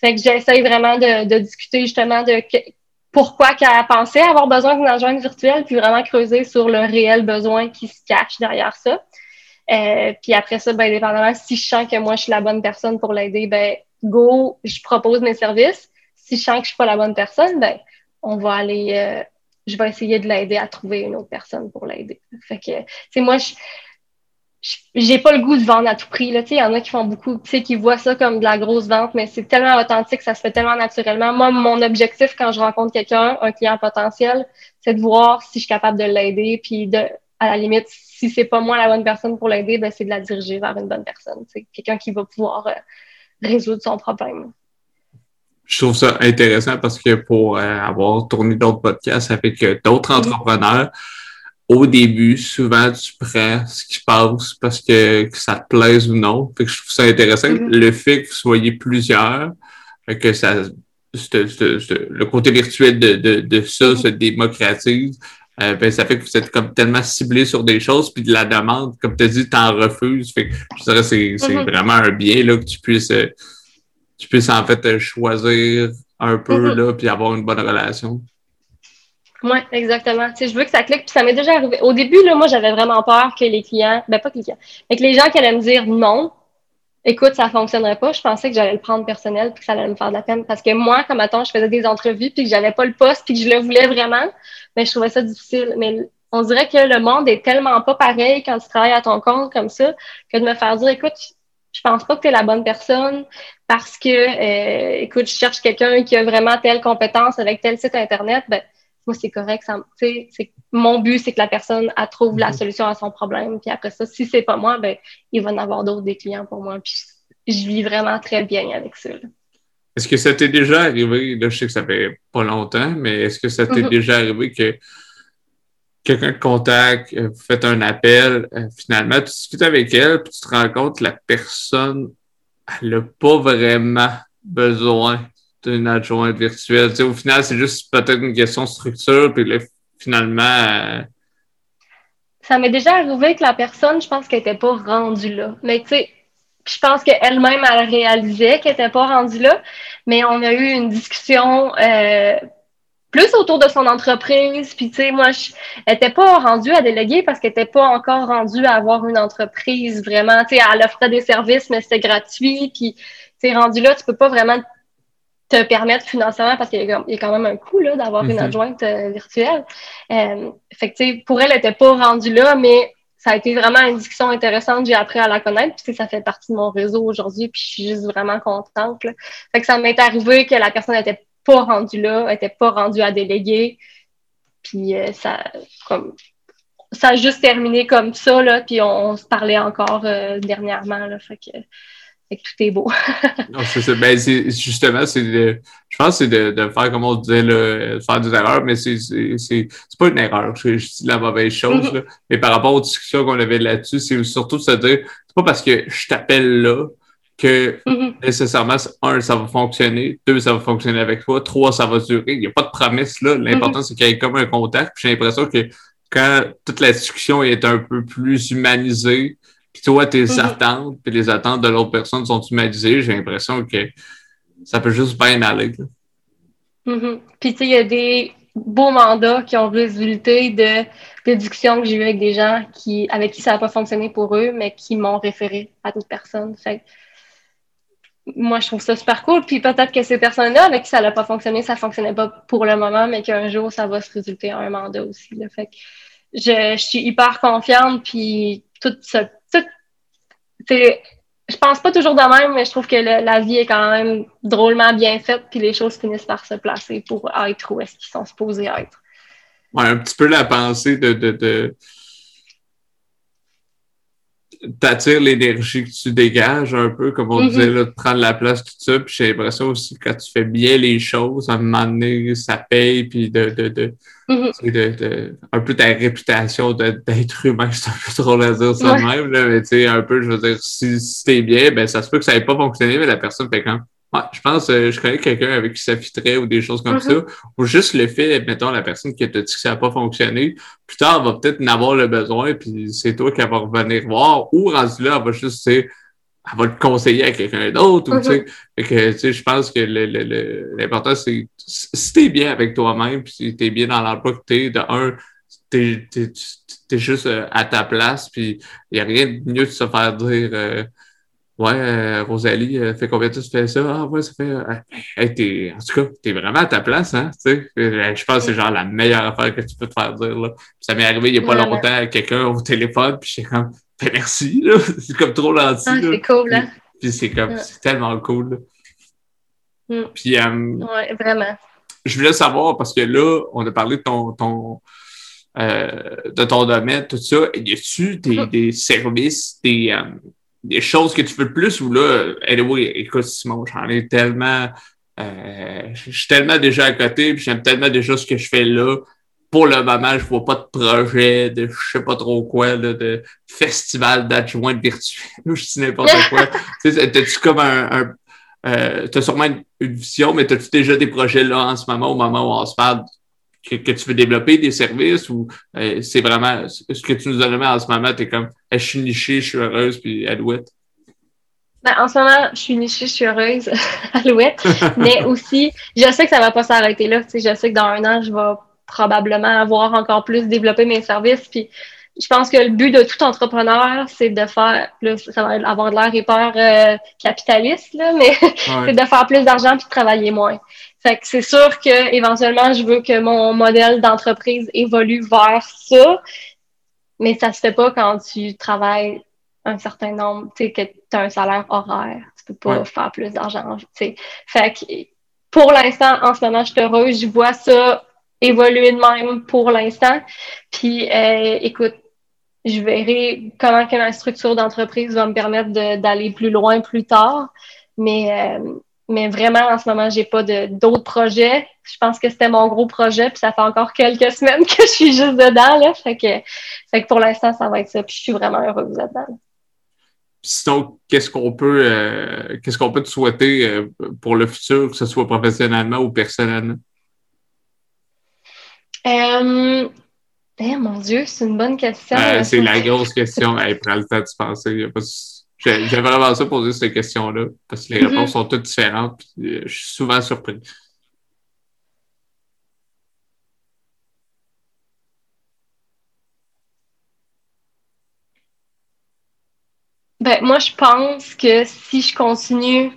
Fait que j'essaye vraiment de, de, discuter justement de pourquoi qu'elle a pensé avoir besoin d'une adjointe virtuelle, puis vraiment creuser sur le réel besoin qui se cache derrière ça. Euh, puis après ça, ben, dépendamment si je sens que moi je suis la bonne personne pour l'aider, ben go, je propose mes services si je sens que je suis pas la bonne personne, ben, on va aller, euh, je vais essayer de l'aider à trouver une autre personne pour l'aider. Fait que, tu moi, je, j'ai pas le goût de vendre à tout prix. Il y en a qui font beaucoup, tu sais, qui voient ça comme de la grosse vente, mais c'est tellement authentique, ça se fait tellement naturellement. Moi, mon objectif quand je rencontre quelqu'un, un client potentiel, c'est de voir si je suis capable de l'aider, puis de, à la limite, si c'est pas moi la bonne personne pour l'aider, ben, c'est de la diriger vers une bonne personne. Quelqu'un qui va pouvoir euh, résoudre son problème je trouve ça intéressant parce que pour euh, avoir tourné d'autres podcasts avec d'autres mm-hmm. entrepreneurs, au début, souvent, tu prends ce qui passe parce que, ça te plaise ou non. Fait que je trouve ça intéressant. Mm-hmm. Le fait que vous soyez plusieurs, que ça, le côté virtuel de, de, de ça mm-hmm. se démocratise, euh, ben, ça fait que vous êtes comme tellement ciblé sur des choses, puis de la demande, comme tu as dit, t'en refuses. Fait que je dirais c'est c'est vraiment un bien là, que tu puisses euh, tu puisses en fait choisir un peu mm-hmm. là, puis avoir une bonne relation. Oui, exactement. Tu sais, je veux que ça clique, puis ça m'est déjà arrivé. Au début, là, moi, j'avais vraiment peur que les clients, ben pas que les clients, mais que les gens qui allaient me dire non, écoute, ça fonctionnerait pas, je pensais que j'allais le prendre personnel, puis que ça allait me faire de la peine. Parce que moi, comme attends, je faisais des entrevues, puis que j'avais pas le poste, puis que je le voulais vraiment, mais je trouvais ça difficile. Mais on dirait que le monde est tellement pas pareil quand tu travailles à ton compte comme ça, que de me faire dire, écoute, je pense pas que tu es la bonne personne parce que, euh, écoute, je cherche quelqu'un qui a vraiment telle compétence avec tel site Internet, ben, moi, c'est correct. Ça, mon but, c'est que la personne elle trouve la mhm. solution à son problème. Puis après ça, si c'est pas moi, ben, il va en avoir d'autres des clients pour moi. Puis je vis vraiment très bien avec ça. Est-ce que ça t'est déjà arrivé, là, je sais que ça fait pas longtemps, mais est-ce que ça t'est mhm. déjà arrivé que quelqu'un te contacte, vous faites un appel, finalement, tu discutes avec elle, puis tu te rends compte que la personne, elle n'a pas vraiment besoin d'une adjointe virtuelle. Tu sais, au final, c'est juste peut-être une question de structure, puis là, finalement. Ça m'est déjà arrivé que la personne, je pense qu'elle n'était pas rendue là. Mais tu sais, je pense qu'elle-même, elle réalisait qu'elle n'était pas rendue là. Mais on a eu une discussion euh, plus autour de son entreprise. Puis, tu sais, moi, je n'étais pas rendue à déléguer parce qu'elle n'était pas encore rendue à avoir une entreprise vraiment. Tu sais, elle offrait des services, mais c'était gratuit. Puis, tu sais, rendu là, tu peux pas vraiment te permettre financièrement parce qu'il y, a quand même un coût là, d'avoir une mhm. adjointe euh, virtuelle. Euh, fait que, tu sais, pour elle, elle n'était pas rendue là, mais ça a été vraiment une discussion intéressante. J'ai appris à la connaître. Puis, ça fait partie de mon réseau aujourd'hui. Puis, je suis juste vraiment contente. Fait que ça m'est arrivé que la personne n'était pas rendue là, n'était pas rendue à déléguer. Puis, euh, ça, comme, ça a juste terminé comme ça. Là, puis, on, se parlait encore euh, dernièrement. Là, fait que, tout est beau. (laughs) non, c'est Ben, justement, c'est je pense que c'est de, de, faire, comme on disait, là, faire des erreurs, mais c'est pas une erreur. Je, je, dis la mauvaise chose. Mm-hmm. Mais par rapport aux discussions qu'on avait là-dessus, c'est surtout de se dire, c'est pas parce que je t'appelle là que mm-hmm. nécessairement, un, ça va fonctionner, deux, ça va fonctionner avec toi, trois, ça va durer. Il n'y a pas de promesse là. L'important, mm-hmm. c'est qu'il y ait comme un contact. J'ai l'impression que quand toute la discussion est un peu plus humanisée, puis toi, tes mm-hmm. attentes, puis les attentes de l'autre personne sont humanisées, j'ai l'impression que ça peut juste bien aller. Puis tu sais, il y a des beaux mandats qui ont résulté de, de discussions que j'ai eues avec des gens qui, avec qui ça n'a pas fonctionné pour eux, mais qui m'ont référé à d'autres personnes. Fait moi, je trouve ça super cool. Puis peut-être que ces personnes-là, avec qui ça n'a pas fonctionné, ça ne fonctionnait pas pour le moment, mais qu'un jour, ça va se résulter en un mandat aussi. Fait que je, suis hyper confiante, puis tout ce je pense pas toujours de même, mais je trouve que la vie est quand même drôlement bien faite, puis les choses finissent par se placer pour être où est-ce qu'ils sont supposés être. Ouais, un petit peu la pensée de, de t'attires l'énergie que tu dégages un peu, comme on mm-hmm. disait, là, de prendre la place, tout ça. Puis j'ai l'impression aussi que quand tu fais bien les choses, à un moment donné, ça paye, puis de, de, de, mm-hmm. de, un peu ta réputation d'être humain, (laughs) c'est un peu trop à dire ça même, là, mais tu sais, un peu, je veux dire, si, si t'es bien, ben ça se peut que ça n'ait pas fonctionné, mais la personne fait quand Ouais, je pense euh, je connais quelqu'un avec qui ça fitterait ou des choses comme ça. Mm-hmm. Ou juste le fait, mettons, la personne qui t'a dit que ça n'a pas fonctionné, plus tard, elle va peut-être en avoir le besoin, puis c'est toi qui va revenir voir. Ou rendu là, elle va juste, tu sais, elle va te conseiller à quelqu'un d'autre. ou tu sais, mm-hmm. que, tu sais, je pense que l'important, le, c'est si t'es bien avec toi-même, puis si t'es bien dans l'emploi que t'es, de un, t'es es, juste euh, à ta place, puis il n'y a rien de mieux de se faire dire. Euh, Ouais, euh, Rosalie, euh, fait combien de temps tu fais ça? Ah, ouais, ça fait. Euh, en tout cas, t'es vraiment à ta place, hein? Tu sais, je pense que c'est genre la meilleure affaire que tu peux te faire dire, là. ça m'est arrivé il n'y a pas longtemps à quelqu'un au téléphone, puis j'étais comme, ben, merci, là. (laughs) C'est comme trop gentil. Ah, c'est cool, là. Puis, c'est comme, c'est tellement cool, là. Mm. Puis, ouais, vraiment. Je voulais savoir, parce que là, on a parlé de ton, ton, de ton domaine, tout ça. Y a-tu des, mm. des services, des des choses que tu veux plus ou là, anyway, écoute, Simon, j'en ai tellement, euh, je suis tellement déjà à côté, puis j'aime tellement déjà ce que je fais là. Pour le moment, je vois pas de projet de je sais pas trop quoi, là, de festival d'adjoints virtuels (laughs) ou je dis n'importe quoi. (laughs) T'as-tu comme un, un euh, t'as sûrement une, vision, mais t'as-tu déjà des projets là en ce moment, au moment où on se parle, que, tu veux développer des services ou euh, c'est vraiment ce que tu nous as en ce moment, tu es comme je suis nichée, je suis heureuse, puis Alouette? Ben, en ce moment, je suis nichée, je suis heureuse, (laughs) Alouette. mais aussi, je sais que ça va pas s'arrêter là. je sais que dans un an, je vais probablement avoir encore plus développé mes services. Puis je pense que le but de tout entrepreneur, c'est de faire plus, ça va avoir de l'air hyper euh, capitaliste, là, mais (laughs) c'est de faire plus d'argent puis de travailler moins. Fait que c'est sûr que éventuellement, je veux que mon modèle d'entreprise évolue vers ça, mais ça se fait pas quand tu travailles un certain nombre, tu sais, que tu as un salaire horaire. Tu peux pas faire plus d'argent, tu sais. Fait que pour l'instant, en ce moment, je suis heureuse, je vois ça évoluer de même pour l'instant. Puis, euh, écoute, je verrai comment que ma structure d'entreprise va me permettre d'aller plus loin plus tard. Mais euh, mais vraiment, en ce moment, j'ai pas d'autres projets. Je pense que c'était mon gros projet, puis ça fait encore quelques (laughs) semaines que je suis juste dedans, là. Fait que, fait que pour l'instant, ça va être ça, puis je suis vraiment heureuse là-dedans. Sinon, qu'est-ce qu'on peut, euh, qu'est-ce qu'on peut te souhaiter euh, pour le futur, que ce soit professionnellement ou personnellement? Euh, eh, mon Dieu, c'est une bonne question. c'est la (laughs) grosse question. Elle prend le temps de se penser. J'ai vraiment ça poser cette question-là, parce que les mm-hmm. réponses sont toutes différentes, puis je suis souvent surpris. Ben, moi, je pense que si je continue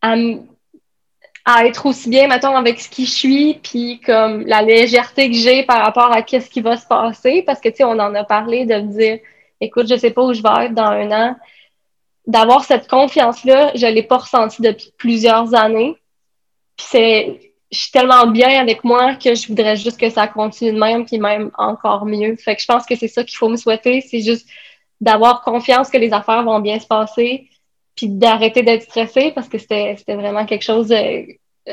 à, être aussi bien, mettons, avec ce qui je suis, puis comme la légèreté que j'ai par rapport à qu'est-ce qui va se passer, parce que, tu sais, on en a parlé de me dire, écoute, je sais pas où je vais être dans un an. D'avoir cette confiance-là, je l'ai pas ressentie depuis plusieurs années. Puis c'est, je suis tellement bien avec moi que je voudrais juste que ça continue de même, puis même encore mieux. Fait que je pense que c'est ça qu'il faut me souhaiter, c'est juste d'avoir confiance que les affaires vont bien se passer, puis d'arrêter d'être stressé parce que c'était vraiment quelque chose euh,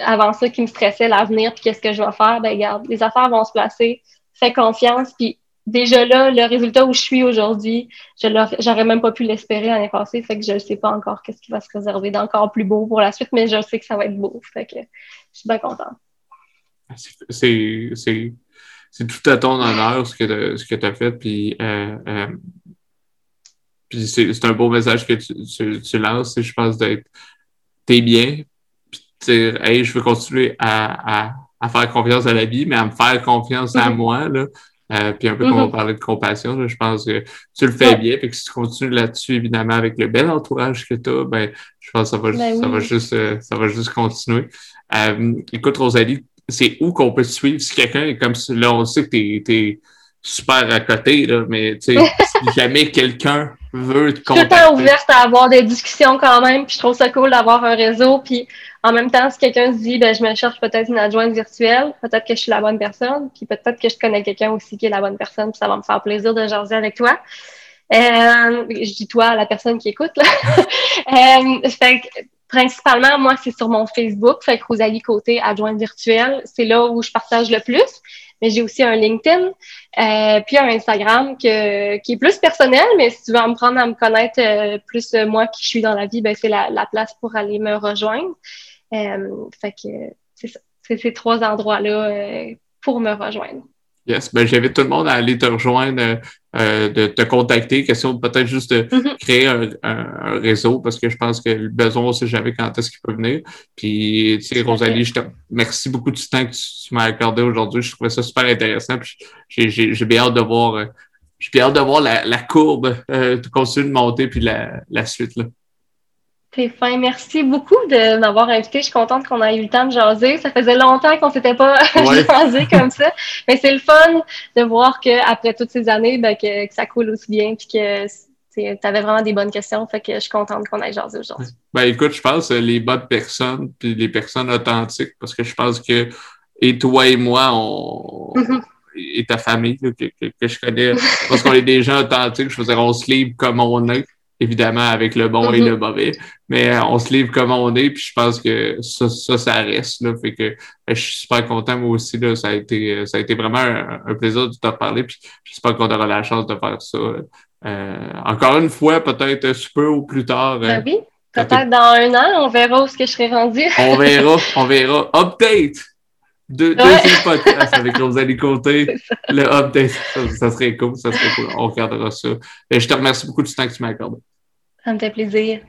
avant ça qui me stressait, l'avenir, puis qu'est-ce que je vais faire. Ben, regarde, les affaires vont se placer, fais confiance, puis déjà là, le résultat où je suis aujourd'hui, je j'aurais même pas pu l'espérer l'année passée, fait que je ne sais pas encore qu'est-ce qui va se réserver d'encore plus beau pour la suite, mais je sais que ça va être beau, fait que je suis bien contente. C'est tout à ton honneur ce que tu as fait, puis euh, euh, puis c'est un beau message que tu, tu, tu lances, je pense d'être t'es bien, puis dire Hey, je veux continuer à, à, à, faire confiance à la vie, mais à me faire confiance à moi. Là. Euh, puis un peu comme on mm-hmm. parlait de compassion, là, je pense que tu le fais bien, puis que si tu continues là-dessus, évidemment, avec le bel entourage que tu as, ben, je pense que ça va, ben ça va juste euh, ça va juste continuer. Euh, écoute, Rosalie, c'est où qu'on peut te suivre? Si quelqu'un est comme là, on sait que tu es, super à côté, là, mais tu sais, (laughs) si jamais quelqu'un veut te contacter. Je suis tout ouverte à avoir des discussions quand même, puis je trouve ça cool d'avoir un réseau, puis en même temps, si quelqu'un se dit, ben, je me cherche peut-être une adjointe virtuelle, peut-être que je suis la bonne personne, puis peut-être que je connais quelqu'un aussi qui est la bonne personne, puis ça va me faire plaisir de jaser avec toi. Euh, je dis toi, la personne qui écoute, là. (laughs) euh, fait principalement, moi, c'est sur mon Facebook, fait que Rosalie Côté, adjointe virtuelle, c'est là où je partage le plus mais j'ai aussi un LinkedIn, euh, puis un Instagram que, qui est plus personnel, mais si tu veux me prendre à me connaître euh, plus euh, moi qui je suis dans la vie, ben c'est la, la, place pour aller me rejoindre. Euh, fait que c'est ça. C'est ces trois endroits-là pour me rejoindre. Yes, ben j'invite tout le monde à aller te rejoindre, euh, de te contacter. Question peut-être juste de mm-hmm. créer un, un, réseau parce que je pense que le besoin, on sait jamais quand est-ce qu'il peut venir. Puis, tu sais, Rosalie, je te remercie beaucoup du temps que tu, m'as accordé aujourd'hui. Je trouvais ça super intéressant. Puis j'ai bien hâte de voir, euh, j'ai bien hâte de voir la, la courbe euh, continuer de monter puis la, la suite là. C'est fin. Merci beaucoup de m'avoir invité. Je suis contente qu'on ait eu le temps de jaser. Ça faisait longtemps qu'on s'était pas (laughs) jasé comme ça. Mais c'est le fun de voir qu'après toutes ces années, ben, que, ça coule aussi bien puis que tu avais vraiment des bonnes questions. Fait que je suis contente qu'on ait jasé aujourd'hui. Ben écoute, je pense les bonnes personnes puis les personnes authentiques parce que je pense que et toi et moi, on. Mm-hmm. Et ta famille que, que, je connais, parce qu'on est des gens authentiques, je veux dire, on se livre comme on est évidemment avec le bon et le mm-hmm. mauvais, mais euh, on se livre comme on est, puis je pense que ça, ça, ça reste. Là, fait que euh, je suis super content, moi aussi. Là, ça, a été, euh, ça a été vraiment un, plaisir de te parler, puis j'espère qu'on aura la chance de faire ça. encore une fois, peut-être un peu ou plus tard. Ben oui, peut-être dans un an, on verra où ce que je serai rendu. on verra, (laughs) on verra. Update! Deux, Deuxième podcast avec Rosalie Côté. (laughs) Le update, ça, serait cool, ça serait cool. On regardera ça. Et je te remercie beaucoup du temps que tu m'as accordé. Ça me fait plaisir.